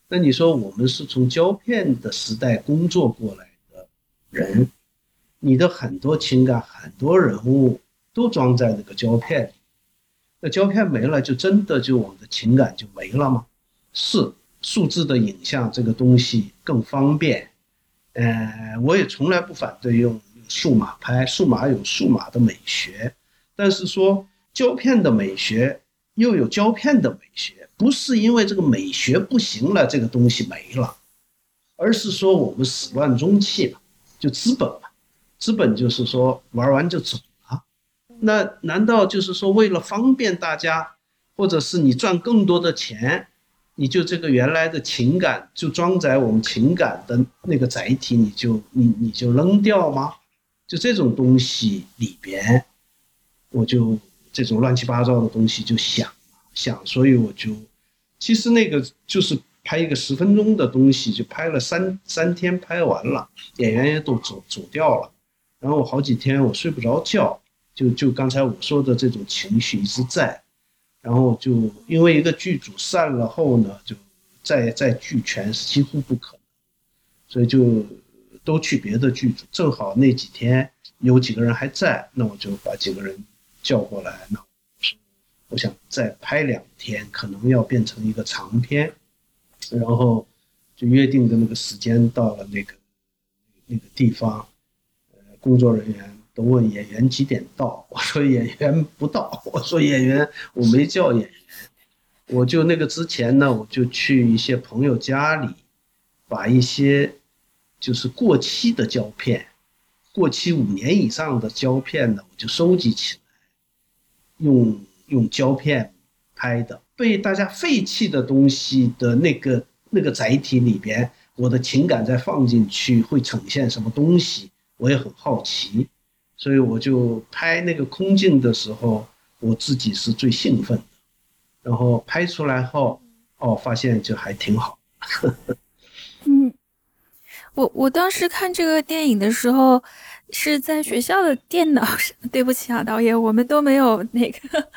那你说我们是从胶片的时代工作过来的人，你的很多情感、很多人物都装在那个胶片里。那胶片没了，就真的就我们的情感就没了吗？是，数字的影像这个东西更方便。呃，我也从来不反对用数码拍，数码有数码的美学，但是说。胶片的美学又有胶片的美学，不是因为这个美学不行了，这个东西没了，而是说我们始乱终弃了，就资本嘛，资本就是说玩完就走。那难道就是说为了方便大家，或者是你赚更多的钱，你就这个原来的情感就装载我们情感的那个载体，你就你你就扔掉吗？就这种东西里边，我就。这种乱七八糟的东西就想想，所以我就，其实那个就是拍一个十分钟的东西，就拍了三三天，拍完了，演员也都走走掉了，然后我好几天我睡不着觉，就就刚才我说的这种情绪一直在，然后就因为一个剧组散了后呢，就再再聚全是几乎不可能，所以就都去别的剧组，正好那几天有几个人还在，那我就把几个人。叫过来，那我想再拍两天，可能要变成一个长片，然后就约定的那个时间到了那个那个地方，呃，工作人员都问演员几点到，我说演员不到，我说演员我没叫演员，我就那个之前呢，我就去一些朋友家里，把一些就是过期的胶片，过期五年以上的胶片呢，我就收集起来。用用胶片拍的，被大家废弃的东西的那个那个载体里边，我的情感再放进去会呈现什么东西，我也很好奇，所以我就拍那个空镜的时候，我自己是最兴奋的，然后拍出来后，哦，发现就还挺好。嗯，我我当时看这个电影的时候是在学校的电脑上。对不起啊，导演，我们都没有那个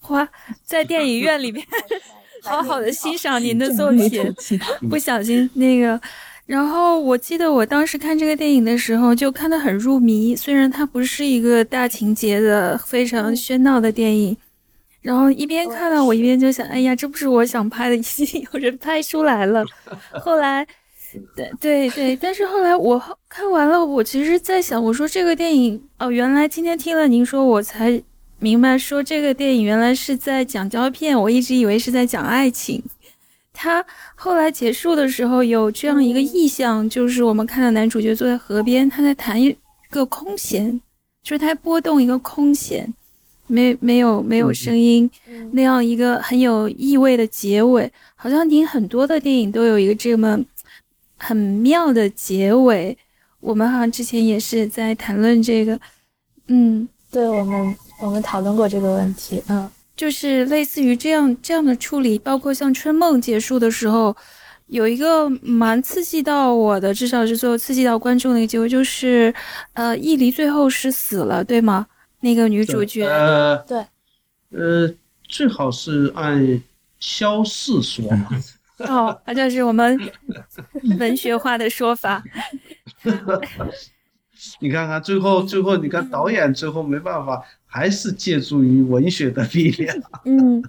花在电影院里面 好好的欣赏您的作品，不小心那个。然后我记得我当时看这个电影的时候就看得很入迷，虽然它不是一个大情节的非常喧闹的电影。然后一边看到我一边就想，哎呀，这不是我想拍的，已经 有人拍出来了。后来，对对对，但是后来我看完了，我其实在想，我说这个电影哦，原来今天听了您说，我才明白，说这个电影原来是在讲胶片，我一直以为是在讲爱情。他后来结束的时候有这样一个意象，就是我们看到男主角坐在河边，他在弹一个空弦，就是他拨动一个空弦。没没有没有声音，那样一个很有意味的结尾，好像您很多的电影都有一个这么很妙的结尾。我们好像之前也是在谈论这个，嗯，对我们我们讨论过这个问题，嗯，就是类似于这样这样的处理，包括像《春梦》结束的时候，有一个蛮刺激到我的，至少是最后刺激到观众的一个结尾，就是呃，易离最后是死了，对吗？那个女主角，呃，对，呃，最好是按消逝说嘛。哦，那就是我们 文学化的说法。你看看最后，最后你看导演最后没办法，还是借助于文学的力量。嗯，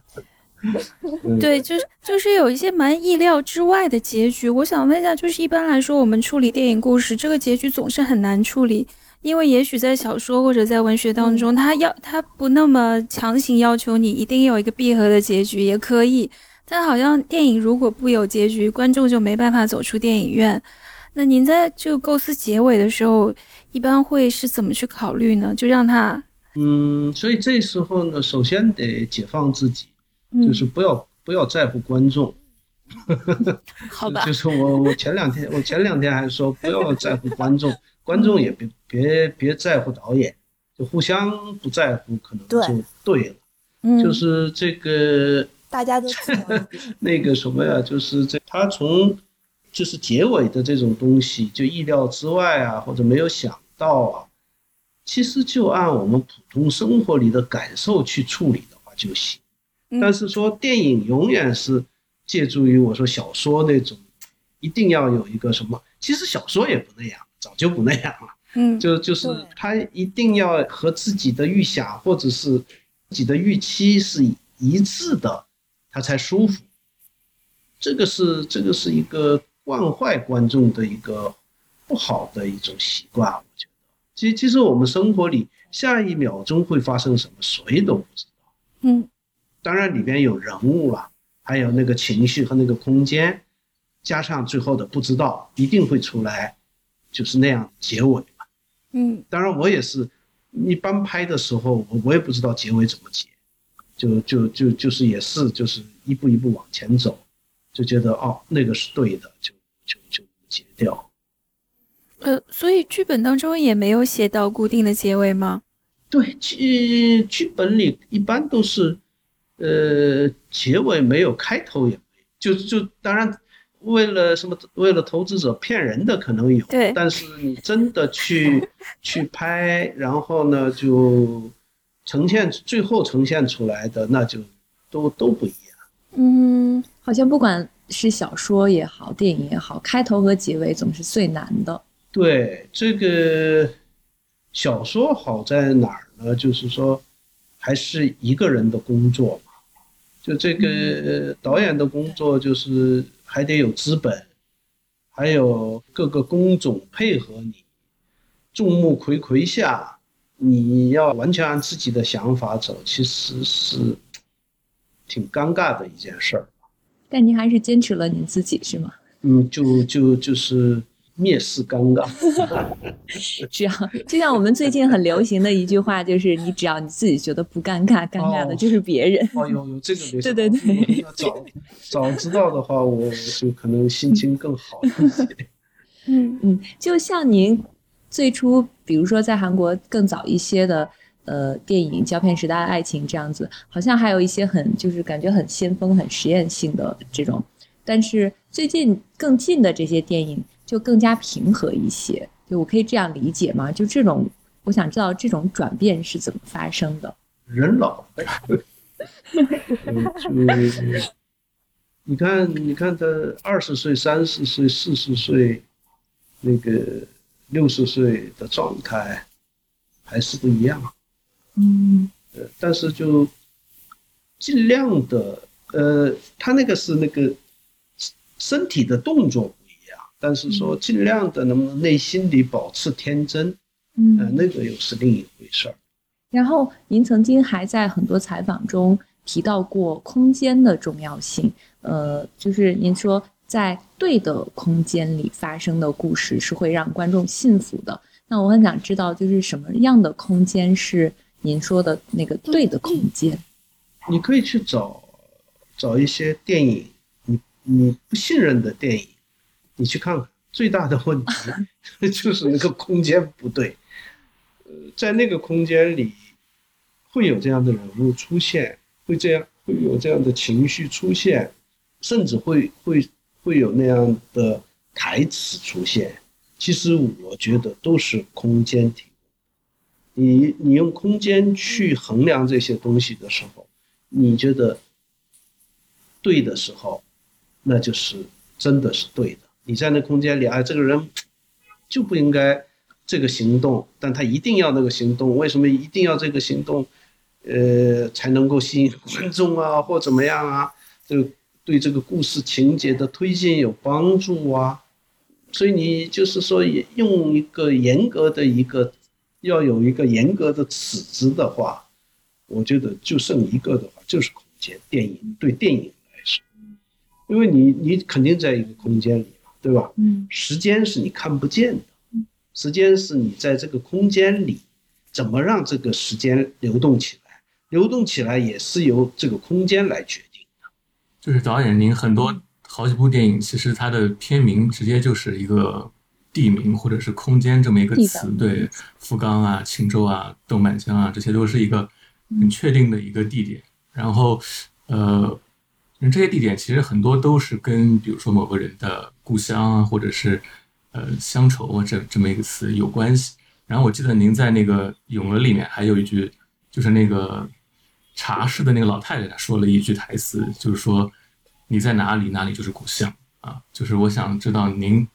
对，就是就是有一些蛮意料之外的结局。我想问一下，就是一般来说，我们处理电影故事，这个结局总是很难处理。因为也许在小说或者在文学当中，他要他不那么强行要求你一定有一个闭合的结局也可以，但好像电影如果不有结局，观众就没办法走出电影院。那您在这个构思结尾的时候，一般会是怎么去考虑呢？就让他，嗯，所以这时候呢，首先得解放自己，就是不要不要在乎观众。好吧，就是我我前两天我前两天还说不要在乎观众。观众也别别别在乎导演，就互相不在乎，可能就对了。嗯，就是这个大家都 那个什么呀，就是这他从就是结尾的这种东西，就意料之外啊，或者没有想到啊，其实就按我们普通生活里的感受去处理的话就行。但是说电影永远是借助于我说小说那种，一定要有一个什么，其实小说也不那样。早就不那样了，嗯，就就是他一定要和自己的预想或者是自己的预期是一致的，他才舒服。这个是这个是一个惯坏观众的一个不好的一种习惯，我觉得。其实其实我们生活里下一秒钟会发生什么，谁都不知道。嗯，当然里边有人物啊，还有那个情绪和那个空间，加上最后的不知道，一定会出来。就是那样结尾嘛，嗯，当然我也是，一般拍的时候我我也不知道结尾怎么结，就就就就是也是就是一步一步往前走，就觉得哦那个是对的，就就就结掉。呃，所以剧本当中也没有写到固定的结尾吗？对，剧剧本里一般都是，呃，结尾没有，开头也没，就就当然。为了什么？为了投资者骗人的可能有，对。但是你真的去 去拍，然后呢，就呈现最后呈现出来的，那就都都不一样。嗯，好像不管是小说也好，电影也好，开头和结尾总是最难的。对，这个小说好在哪儿呢？就是说，还是一个人的工作嘛。就这个导演的工作就是。还得有资本，还有各个工种配合你，众目睽睽下，你要完全按自己的想法走，其实是挺尴尬的一件事儿。但您还是坚持了您自己，是吗？嗯，就就就是。蔑视尴尬，只要就像我们最近很流行的一句话，就是你只要你自己觉得不尴尬，尴尬的就是别人。哦，有有这个对对对，早早知道的话，我就可能心情更好一些。嗯嗯，就像您最初，比如说在韩国更早一些的呃电影《胶片时代的爱情》这样子，好像还有一些很就是感觉很先锋、很实验性的这种。但是最近更近的这些电影就更加平和一些，就我可以这样理解吗？就这种，我想知道这种转变是怎么发生的。人老了，就你看，你看他二十岁、三十岁、四十岁，那个六十岁的状态还是不一样。嗯呃，但是就尽量的，呃，他那个是那个身体的动作但是说尽量的能不能内心里保持天真，呃，嗯。那个又是另一回事儿。然后您曾经还在很多采访中提到过空间的重要性，呃，就是您说在对的空间里发生的故事是会让观众信服的。那我很想知道，就是什么样的空间是您说的那个对的空间？你可以去找找一些电影，你你不信任的电影，你去看看。最大的问题 就是那个空间不对，呃，在那个空间里会有这样的人物出现，会这样会有这样的情绪出现，甚至会会会有那样的台词出现。其实我觉得都是空间提供。你你用空间去衡量这些东西的时候，你觉得对的时候，那就是真的是对的。你在那空间里，哎，这个人 就不应该这个行动，但他一定要那个行动，为什么一定要这个行动？呃，才能够吸引观众啊，或怎么样啊？这个对这个故事情节的推进有帮助啊。所以你就是说，用一个严格的一个，要有一个严格的尺子的话，我觉得就剩一个的话，就是空间。电影对电影来说，因为你你肯定在一个空间里，对吧？嗯时间是你看不见的，时间是你在这个空间里怎么让这个时间流动起来，流动起来也是由这个空间来决定的。就是导演，您很多好几部电影，其实它的片名直接就是一个地名或者是空间这么一个词，对，福冈啊、青州啊、豆满江啊，这些都是一个很确定的一个地点。然后，呃，这些地点其实很多都是跟比如说某个人的故乡啊，或者是呃乡愁啊这这么一个词有关系。然后我记得您在那个《咏鹅》里面还有一句，就是那个茶室的那个老太太说了一句台词，就是说你在哪里，哪里就是故乡啊。就是我想知道您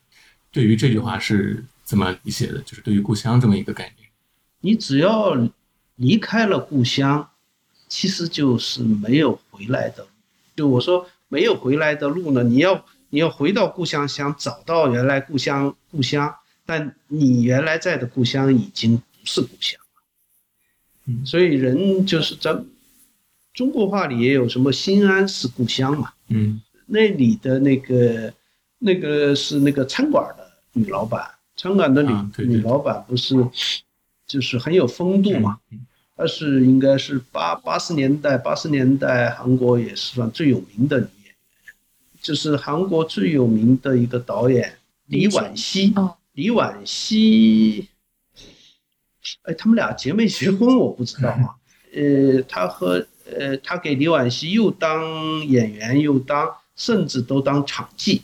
对于这句话是怎么理解的，就是对于故乡这么一个概念。你只要离开了故乡，其实就是没有回来的。就我说没有回来的路呢，你要你要回到故乡，想找到原来故乡故乡，但你原来在的故乡已经不是故乡。了。嗯。所以人就是咱中国话里也有什么心安是故乡嘛，嗯。那里的那个那个是那个餐馆的女老板，餐馆的女、女老板不是就是很有风度嘛，嗯她是应该是八八十年代八十年代韩国也是算最有名的女演员，就是韩国最有名的一个导演李婉熙，哦。李婉熙，哎，他们俩结没结婚我不知道啊，呃，他和呃，他给李婉熙又当演员又当，甚至都当场记，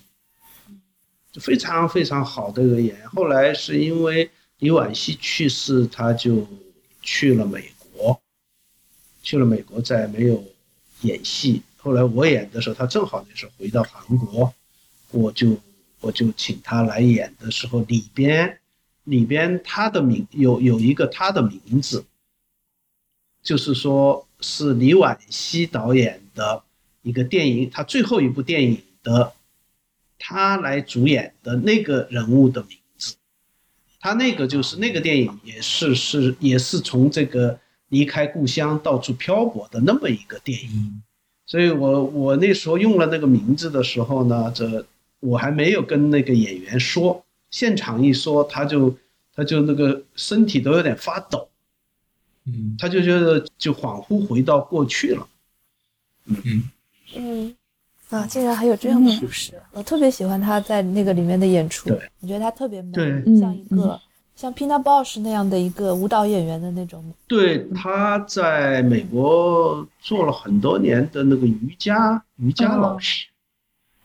非常非常好的一个演员。后来是因为李婉熙去世，他就去了美国，去了美国再没有演戏。后来我演的时候，他正好那时候回到韩国，我就我就请他来演的时候，里边里边他的名有有一个他的名字，就是说是李婉希导演的一个电影，他最后一部电影的他来主演的那个人物的名字，他那个就是那个电影也是是也是从这个离开故乡到处漂泊的那么一个电影。嗯。所以我我那时候用了那个名字的时候呢，这我还没有跟那个演员说，现场一说，他就他就那个身体都有点发抖，嗯。他就觉得就恍惚回到过去了。嗯。嗯，啊，竟然还有这样的故事，我特别喜欢他在那个里面的演出对，我觉得他特别美，对。像一个像 Pina Bausch 那样的一个舞蹈演员的那种。对，他在美国做了很多年的那个瑜伽瑜伽老师。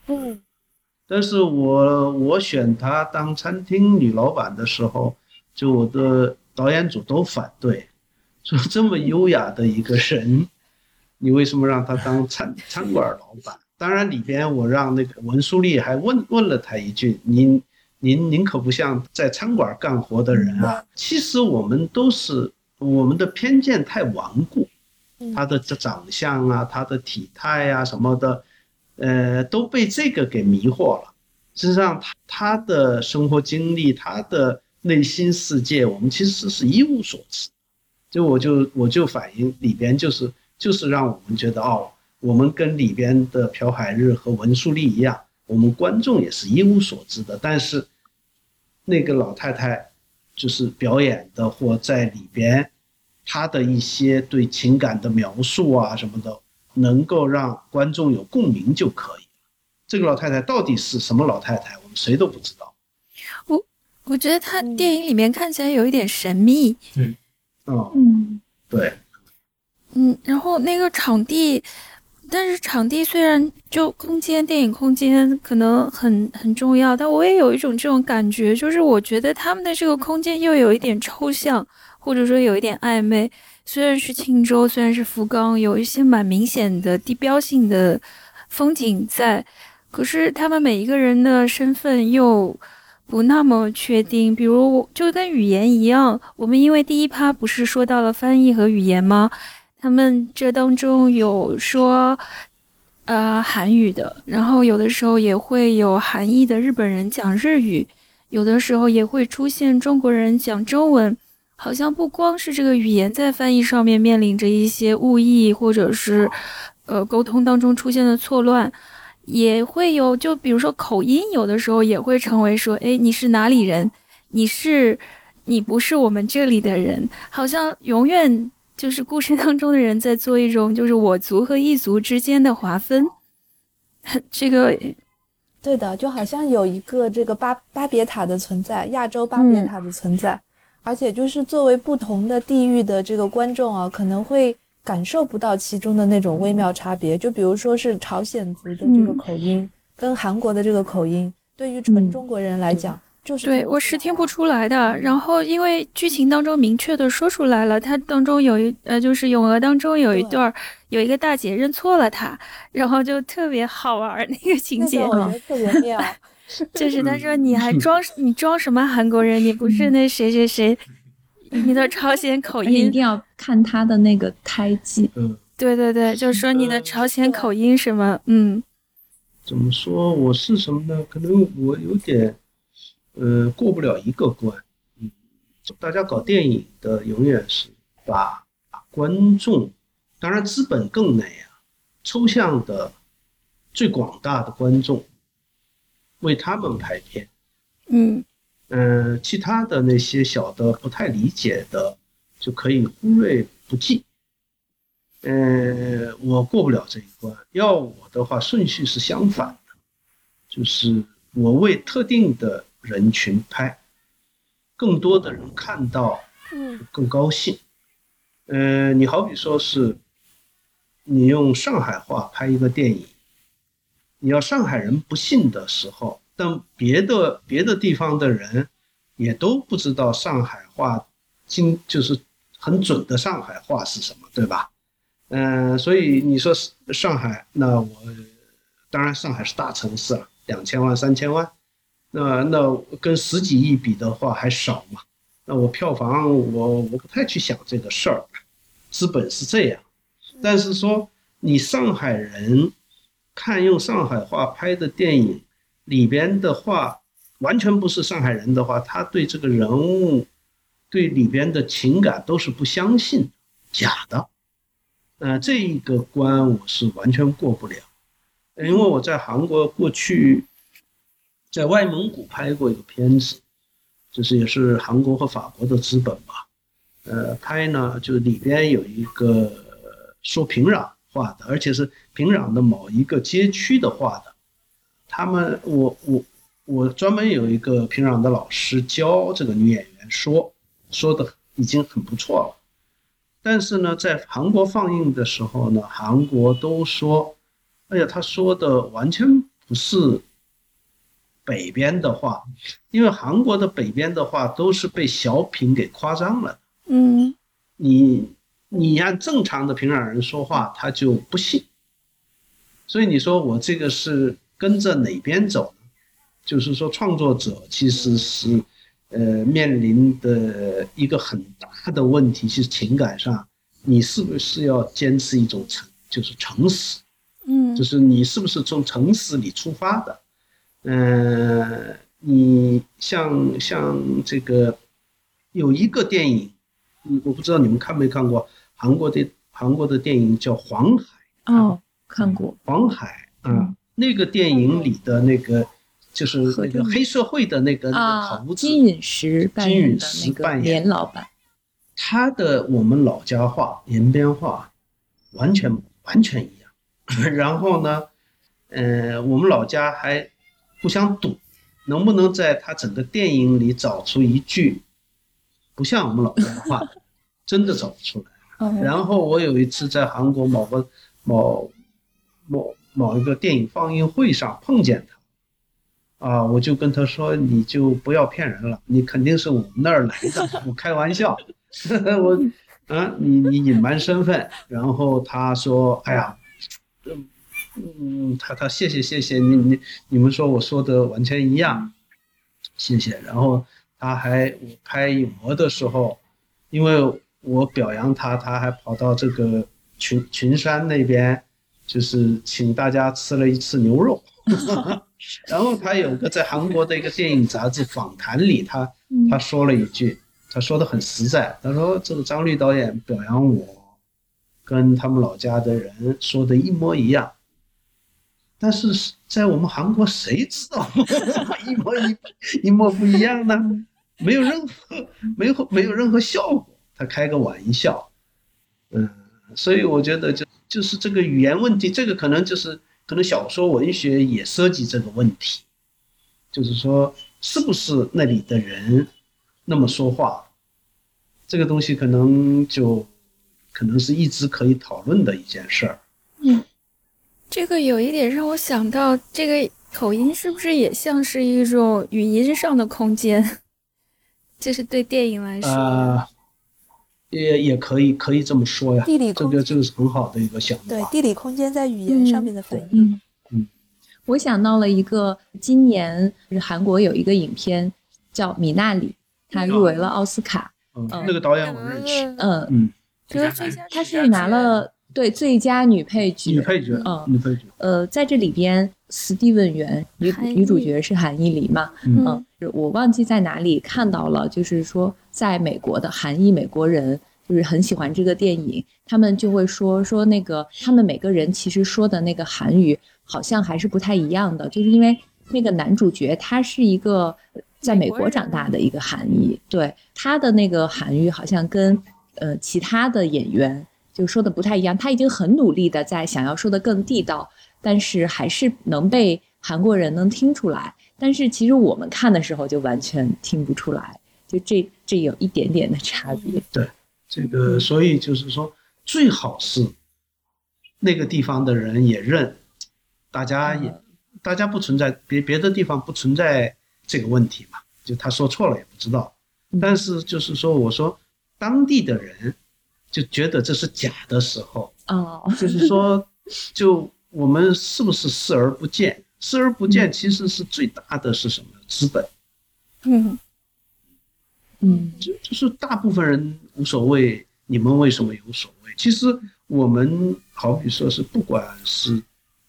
嗯。但是我我选他当餐厅女老板的时候，就我的导演组都反对，说 这么优雅的一个人，你为什么让他当餐餐馆老板？当然里边我让那个文书丽还问问了他一句：“您您您可不像在餐馆干活的人啊！”其实我们都是我们的偏见太顽固，他的这长相啊，他的体态啊什么的。呃，都被这个给迷惑了。实际上，他他的生活经历，他的内心世界，我们其实是一无所知。就我就我就反映里边就是就是让我们觉得哦，我们跟里边的朴海日和文素丽一样，我们观众也是一无所知的。但是那个老太太就是表演的或在里边，她的一些对情感的描述啊什么的。能够让观众有共鸣就可以这个老太太到底是什么老太太？我们谁都不知道。我我觉得她电影里面看起来有一点神秘。嗯，哦，嗯，对，嗯，然后那个场地，但是场地虽然就空间，电影空间可能很很重要，但我也有一种这种感觉，就是我觉得他们的这个空间又有一点抽象，或者说有一点暧昧。虽然是青州，虽然是福冈，有一些蛮明显的地标性的风景在，可是他们每一个人的身份又不那么确定。比如，就跟语言一样，我们因为第一趴不是说到了翻译和语言吗？他们这当中有说，呃，韩语的，然后有的时候也会有韩裔的日本人讲日语，有的时候也会出现中国人讲中文。好像不光是这个语言在翻译上面面临着一些误译，或者是，呃，沟通当中出现的错乱，也会有，就比如说口音，有的时候也会成为说，哎，你是哪里人？你是，你不是我们这里的人。好像永远就是故事当中的人在做一种就是我族和异族之间的划分。这个，对的，就好像有一个这个巴巴别塔的存在，亚洲巴别塔的存在。而且就是作为不同的地域的这个观众啊，可能会感受不到其中的那种微妙差别。就比如说是朝鲜族的这个口音，跟韩国的这个口音，对于纯中国人来讲，就是对我是听不出来的。然后因为剧情当中明确的说出来了，它当中有一呃，就是咏鹅当中有一段，有一个大姐认错了他，然后就特别好玩 那个情节，我觉得特别妙。就是他说你还 装你装什么韩国人？你不是那谁谁谁？你的朝鲜口音一定要看他的那个胎记。嗯，对对对，就说你的朝鲜口音什么？嗯，怎么说？我是什么呢？可能我有点，呃，过不了一个关。嗯，大家搞电影的永远是把观众，当然资本更难呀，抽象的最广大的观众。为他们拍片，嗯嗯，其他的那些小的不太理解的，就可以忽略不计。嗯，我过不了这一关。要我的话，顺序是相反的，就是我为特定的人群拍，更多的人看到，嗯，更高兴。嗯，你好比说是，你用上海话拍一个电影。你要上海人不信的时候，但别的别的地方的人也都不知道上海话，精就是很准的上海话是什么，对吧？嗯，所以你说上海，那我当然上海是大城市了，两千万三千万，那那跟十几亿比的话还少嘛？那我票房我我不太去想这个事儿，资本是这样，但是说你上海人。看用上海话拍的电影里边的话，完全不是上海人的话，他对这个人物、对里边的情感都是不相信，假的。呃，这一个关我是完全过不了，因为我在韩国过去在外蒙古拍过一个片子，就是也是韩国和法国的资本吧。呃，拍呢就里边有一个说平壤。话的，而且是平壤的某一个街区的话的。他们，我我我专门有一个平壤的老师教这个女演员说，说的已经很不错了。但是呢，在韩国放映的时候呢，韩国都说，哎呀，他说的完全不是北边的话，因为韩国的北边的话都是被小品给夸张了。嗯你你按正常的平壤人说话，他就不信。所以你说我这个是跟着哪边走呢？就是说，创作者其实是呃面临的一个很大的问题，是情感上，你是不是要坚持一种诚，就是诚实，嗯就是你是不是从诚实里出发的？嗯、你像像这个有一个电影，嗯，我不知道你们看没看过韩国的韩国的电影叫《黄海》。哦，看过，黄海啊、嗯那个电影里的那个就是那个黑社会的那个那啊个头，子，金允石扮金允演的那个石扮演连老板，他的我们老家话延边话完全完全一样。然后呢，呃，我们老家还互相赌，能不能在他整个电影里找出一句不像我们老家的话，真的找不出来。哦然后我有一次在韩国某个某某某一个电影放映会上碰见他，啊，我就跟他说，你就不要骗人了，你肯定是我们那儿来的，我开玩笑，我啊，你你隐瞒身份，然后他说，哎呀，嗯嗯，他他谢谢谢谢你你你们说我说的完全一样，谢谢，然后他还我拍影模的时候，因为我表扬他，他还跑到这个群群山那边，就是请大家吃了一次牛肉。然后他有个在韩国的一个电影杂志访谈里，他他说了一句，他说的很实在，他说这个张律导演表扬我，跟他们老家的人说的一模一样。但是在我们韩国，谁知道？一模一一模不一样呢？没有任何没有没有任何效果，他开个玩笑，嗯，所以我觉得就就是这个语言问题，这个可能就是可能小说文学也涉及这个问题，就是说是不是那里的人那么说话，这个东西可能就可能是一直可以讨论的一件事儿。嗯。这个有一点让我想到，这个口音是不是也像是一种语音上的空间？这是对电影来说，啊，也也可以可以这么说呀，地理这个空间这个这个是很好的一个想法。对地理空间在语言上面的反应。嗯我想到了一个，今年韩国有一个影片叫《米娜里》，它入围了奥斯卡。嗯，嗯那个导演我认识，嗯，嗯，就是最佳她是拿了对最佳女配角。女配角，嗯女配角，呃，在这里边，斯蒂文媛女韩女主角是韩艺黎嘛？嗯嗯，我忘记在哪里看到了，就是说，在美国的韩裔美国人就是很喜欢这个电影，他们就会说说那个他们每个人其实说的那个韩语好像还是不太一样的，就是因为那个男主角他是一个在美国长大的一个韩裔，对他的那个韩语好像跟呃其他的演员就说的不太一样，他已经很努力的在想要说的更地道，但是还是能被韩国人能听出来。但是其实我们看的时候就完全听不出来，就这这有一点点的差别。对这个，所以就是说，最好是那个地方的人也认，大家也，大家不存在别别的地方不存在这个问题嘛，就他说错了也不知道，但是就是说，我说当地的人就觉得这是假的时候，哦，就是说，就我们是不是视而不见？视而不见其实是最大的是什么？资本。嗯，嗯就就是大部分人无所谓，你们为什么有所谓？其实我们好比说是，不管是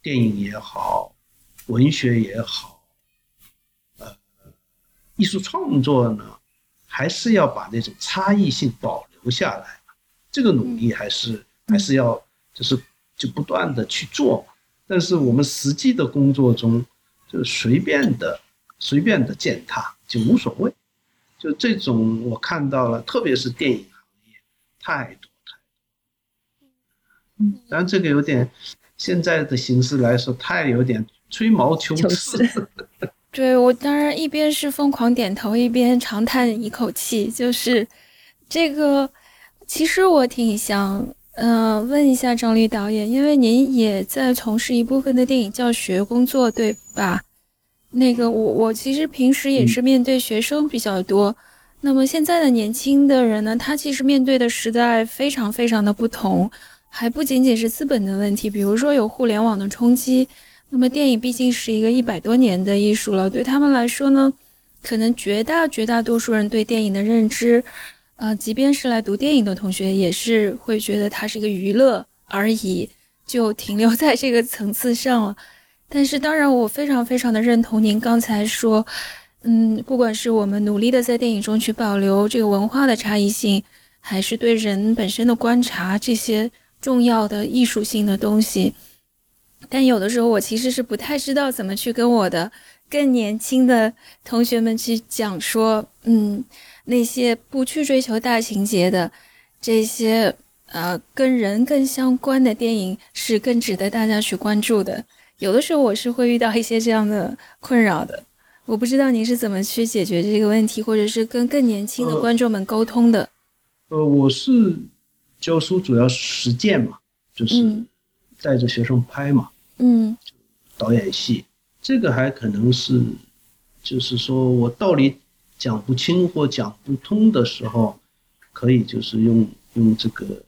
电影也好，文学也好，呃，艺术创作呢，还是要把那种差异性保留下来嘛。这个努力还是还是要就是就不断的去做。但是我们实际的工作中，就随便的随便的践踏就无所谓。就这种我看到了，特别是电影行业，太多太多。嗯，当然这个有点，现在的形式来说，太有点吹毛求疵。对我当然一边是疯狂点头，一边长叹一口气，就是这个，其实我挺想，嗯，问一下张律导演，因为您也在从事一部分的电影教学工作，对吧？那个我我其实平时也是面对学生比较多，那么现在的年轻的人呢，他其实面对的时代非常非常的不同，还不仅仅是资本的问题，比如说有互联网的冲击。那么电影毕竟是一个一百多年的艺术了，对他们来说呢，可能绝大绝大多数人对电影的认知，呃，即便是来读电影的同学，也是会觉得它是一个娱乐而已，就停留在这个层次上了。但是当然，我非常非常的认同您刚才说，嗯，不管是我们努力的在电影中去保留这个文化的差异性，还是对人本身的观察这些重要的艺术性的东西。但有的时候，我其实是不太知道怎么去跟我的更年轻的同学们去讲说，嗯，那些不去追求大情节的这些呃跟人更相关的电影是更值得大家去关注的。有的时候我是会遇到一些这样的困扰的，我不知道您是怎么去解决这个问题，或者是跟更年轻的观众们沟通的。呃，我是教书主要实践嘛，就是带着学生拍嘛。嗯，导演戏这个还可能是，就是说我道理讲不清或讲不通的时候，可以就是用用这个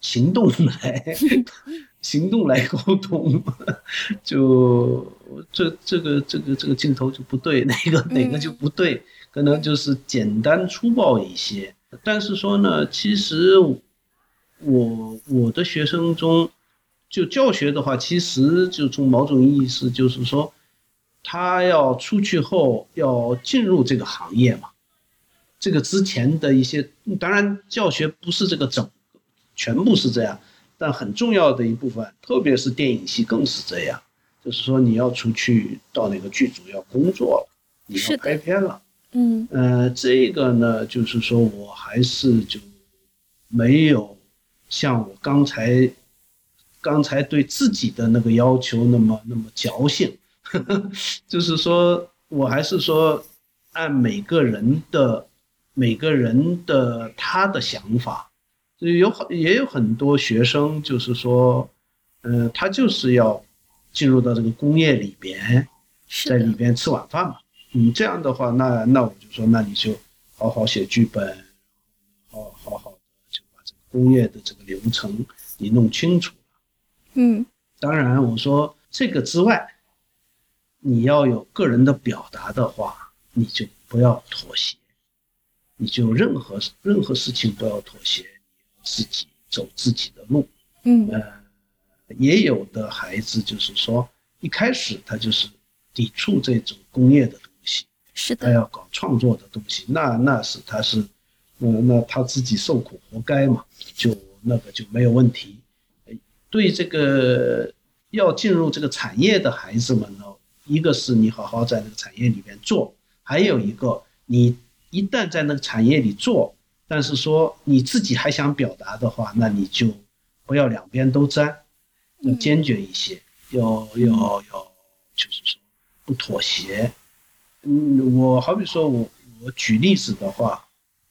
行动来 行动来沟通，就这这个这个这个镜头就不对，哪个哪个就不对，可能就是简单粗暴一些。但是说呢，其实我我的学生中。就教学的话，其实就从某种意思就是说，他要出去后要进入这个行业嘛。这个之前的一些，当然教学不是这个整，全部是这样，但很重要的一部分，特别是电影系更是这样。就是说你要出去到那个剧组要工作了，你要拍片了。嗯呃，这个呢，就是说我还是就没有像我刚才。刚才对自己的那个要求那么那么矫情，就是说我还是说按每个人的每个人的他的想法，有很也有很多学生就是说，嗯，他就是要进入到这个工业里边，在里边吃晚饭嘛。嗯，这样的话，那那我就说，那你就好好写剧本，好好好的就把这个工业的这个流程你弄清楚。嗯，当然，我说这个之外，你要有个人的表达的话，你就不要妥协，你就任何任何事情不要妥协，自己走自己的路。嗯，呃，也有的孩子就是说，一开始他就是抵触这种工业的东西，是的，他要搞创作的东西，那那是他是，嗯，那他自己受苦活该嘛，就那个就没有问题。对这个要进入这个产业的孩子们呢，一个是你好好在那个产业里面做，还有一个你一旦在那个产业里做，但是说你自己还想表达的话，那你就不要两边都沾，要坚决一些，要要要，就是说不妥协。嗯，我好比说我我举例子的话，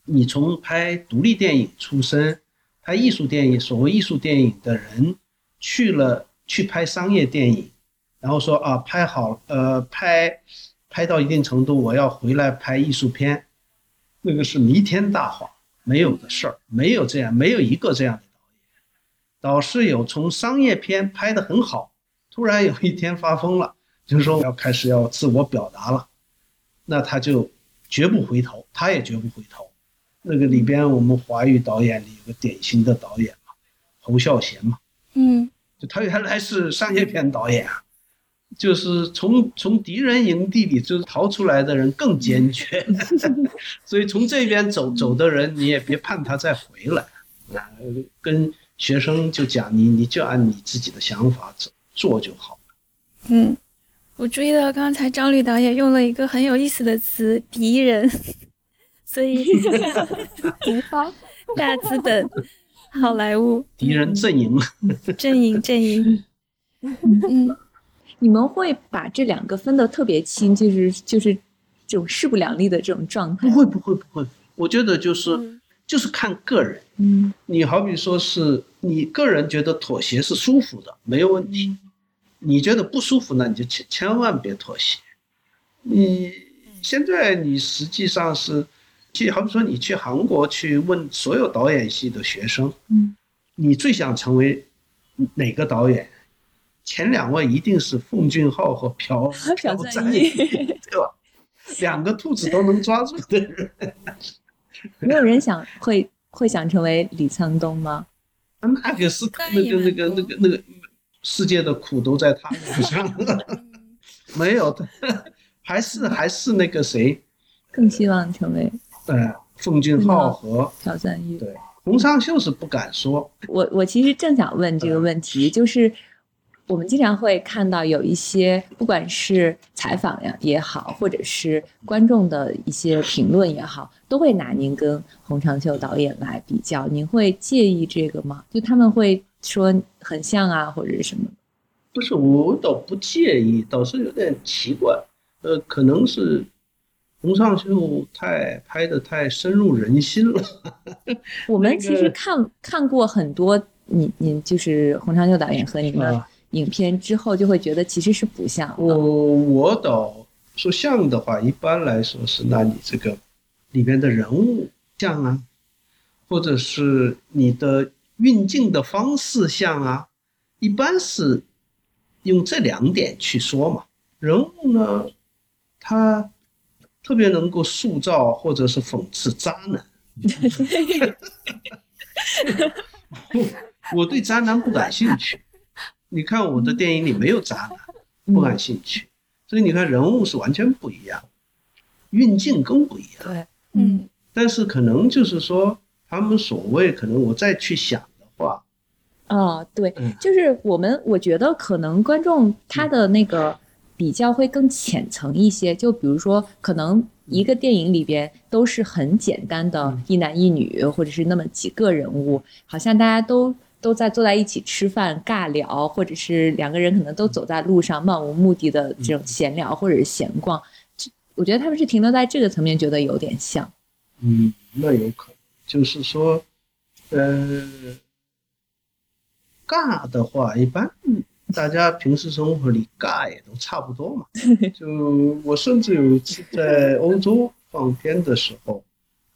你从拍独立电影出身，拍艺术电影，所谓艺术电影的人。去了去拍商业电影，然后说啊拍好呃拍拍到一定程度，我要回来拍艺术片，那个是弥天大谎，没有的事儿，没有这样，没有一个这样的导演，导师有从商业片拍的很好，突然有一天发疯了，就是说要开始要自我表达了，那他就绝不回头，他也绝不回头。那个里边我们华语导演里有个典型的导演嘛，侯孝贤嘛。嗯，就他原来是商业片导演啊，就是从从敌人营地里就是逃出来的人更坚决，所以从这边走走的人你也别盼他再回来啊。跟学生就讲你你就按你自己的想法走做就好了。嗯，我注意到刚才张律导演用了一个很有意思的词“敌人”，所以敌 方 大资本。好莱坞敌人阵营，阵营阵营，嗯，你们会把这两个分得特别清，就是就是这种势不两立的这种状态不。会不会不会，我觉得就是、嗯就是看个人。嗯你好比说是你个人觉得妥协是舒服的，没有问题。你觉得不舒服呢，你就千千万别妥协。你现在你实际上是去，好比说你去韩国去问所有导演系的学生，嗯，你最想成为哪个导演？前两位一定是奉俊昊和朴朴赞赞郁对吧？两个兔子都能抓住的人。没有人想会会想成为李沧东吗？那个是那个那个那个那个世界的苦都在他脸上，没有的，还是还是那个谁，更希望成为呃，奉俊昊和朴赞郁。对洪尚秀是不敢说，我我其实正想问这个问题，就是我们经常会看到有一些，不管是采访呀也好，或者是观众的一些评论也好，都会拿您跟洪长秀导演来比较。您会介意这个吗？就他们会说很像啊，或者是什么？不是我倒不介意，倒是有点奇怪，呃，可能是洪尚秀太拍的太深入人心了，我们 其实个看看过很多您您就是洪长秀导演和您的啊影片之后，就会觉得其实是不像的。我我倒说像的话，一般来说是那你这个里边的人物像啊，或者是你的运镜的方式像啊，一般是用这两点去说嘛。人物呢，他特别能够塑造或者是讽刺渣男。我对渣男不感兴趣，你看我的电影里没有渣男。不感兴趣。所以你看，人物是完全不一样，运镜更不一样。对，嗯但是可能就是说，他们所谓可能我再去想的话，哦，对嗯，就是我们，我觉得可能观众他的那个比较会更浅层一些，就比如说，可能一个电影里边都是很简单的一男一女，或者是那么几个人物，好像大家都都在坐在一起吃饭尬聊，或者是两个人可能都走在路上漫无目的的这种闲聊或者是闲逛，这我觉得他们是停留在这个层面，觉得有点像。嗯，那有可能就是说，呃，尬的话，一般大家平时生活里尬也都差不多嘛。就我甚至有一次在欧洲放片的时候，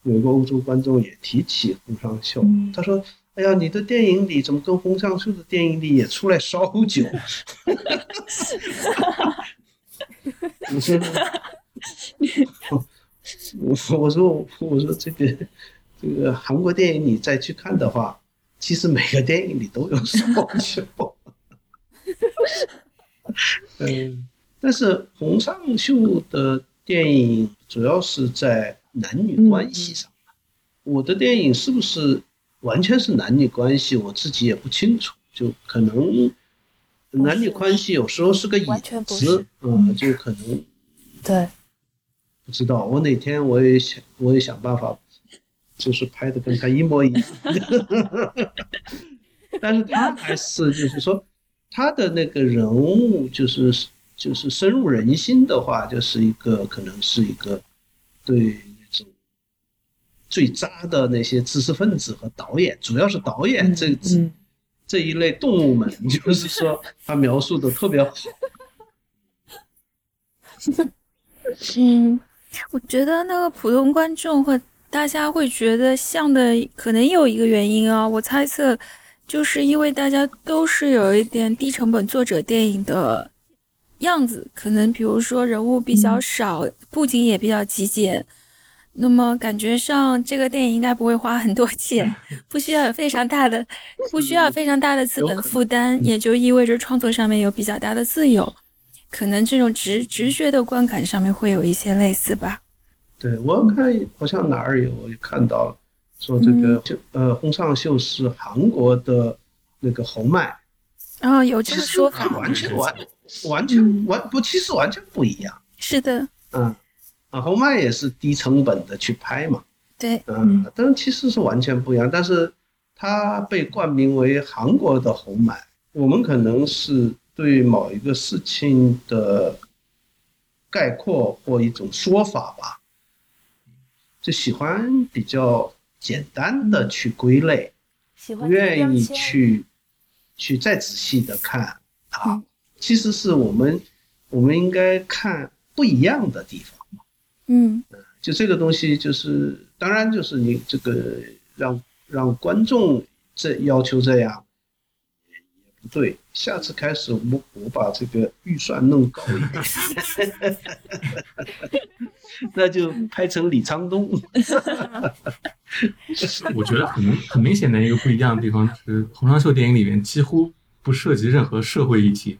有一个欧洲观众也提起洪尚秀，嗯他说：“哎呀，你的电影里怎么跟洪尚秀的电影里也出来烧酒？” 我说。我我说我说这个这个韩国电影你再去看的话，其实每个电影里都有烧酒。嗯，但是洪尚秀的电影主要是在男女关系上。我的电影是不是完全是男女关系，我自己也不清楚，就可能男女关系有时候是个影完全不子是，嗯，就可能对，不知道，我哪天我也想，我也想办法，就是拍的跟他一模一样。但是他还是就是说，他的那个人物就是就是深入人心的话，就是一个可能是一个对最渣的那些知识分子和导演，主要是导演这这嗯这一类动物们，就是说他描述的特别好。嗯，我觉得那个普通观众会大家会觉得像的，可能有一个原因啊，我猜测，就是因为大家都是有一点低成本作者电影的样子，可能比如说人物比较少，布景也比较极简。那么感觉上，这个电影应该不会花很多 钱，不需要有非常大的，不需要非常大的资本负担，也就意味着创作上面有比较大的自由。可能这种直直觉的观感上面会有一些类似吧。对我看好像哪儿有我看到了，说这个就呃洪尚秀是韩国的那个红麦，然后有这个说法，完全完完全完不，其实完全不一样。是的，嗯，啊侯麦也是低成本的去拍嘛，对，嗯，但是其实是完全不一样。但是它被冠名为韩国的红麦，我们可能是对某一个事情的概括或一种说法吧，就喜欢比较简单的去归类，不喜欢贴愿意去去再仔细的看啊嗯。其实是我们我们应该看不一样的地方。嗯就这个东西，就是当然就是你这个让让观众这要求这样也也不对。下次开始我我把这个预算弄高一点，那就拍成李沧东。我觉得很很明显的一个不一样的地方是，洪尚秀电影里面几乎不涉及任何社会议题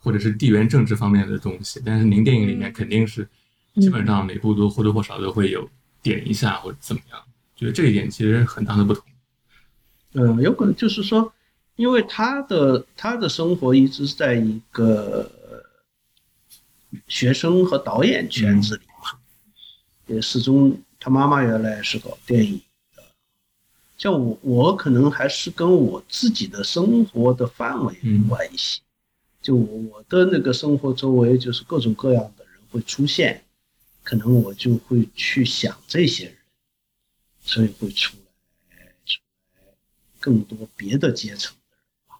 或者是地缘政治方面的东西，但是您电影里面肯定是基本上每部都或多或少都会有点一下或者怎么样，觉得这一点其实很大的不同。嗯，有可能就是说，因为他的他的生活一直是在一个学生和导演圈子里嘛，也始终他妈妈原来是搞电影的，像我我可能还是跟我自己的生活的范围有关系，就我我的那个生活周围就是各种各样的人会出现，可能我就会去想这些人，所以会出来出来更多别的阶层的人吧。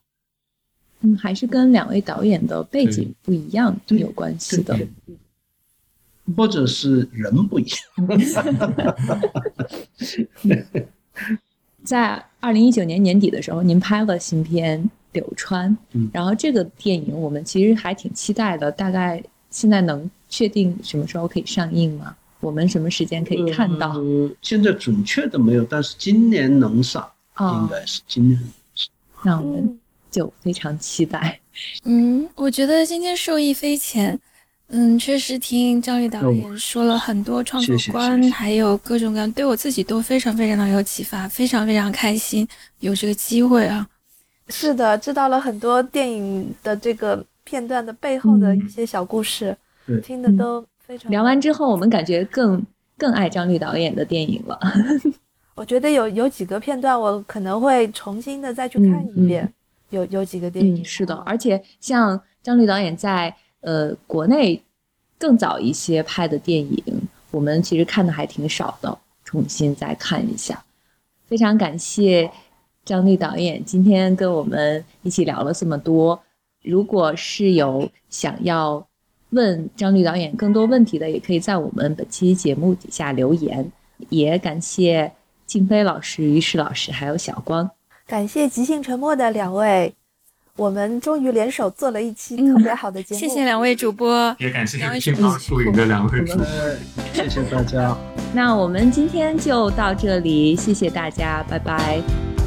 嗯，还是跟两位导演的背景不一样有关系的。对或者是人不一样。在二零一九年年底的时候，您拍了新片《柳川》，嗯然后这个电影我们其实还挺期待的。大概现在能确定什么时候可以上映吗？我们什么时间可以看到？呃现在准确的没有，但是今年能上，应啊、该是今年。那我们嗯就非常期待。嗯，我觉得今天受益匪浅。嗯，确实听张力导演说了很多创作观，谢谢还有各种各样，对我自己都非常非常的有启发，非常非常开心有这个机会啊。是的，知道了很多电影的这个片段的背后的一些小故事，嗯听的都非常。聊完之后，我们感觉更更爱张律导演的电影了。我觉得有有几个片段，我可能会重新的再去看一遍。有有几个电影、嗯，是的，而且像张律导演在呃国内更早一些拍的电影，我们其实看的还挺少的，重新再看一下。非常感谢张律导演今天跟我们一起聊了这么多。如果是有想要问张律导演更多问题的，也可以在我们本期节目底下留言。也感谢静飞老师、于适老师还有小光。感谢即兴沉默的两位，我们终于联手做了一期特别好的节目。谢谢两位主播，也感谢两位乒乓输赢的两位主播。呃，谢谢大家。那我们今天就到这里，谢谢大家，拜拜。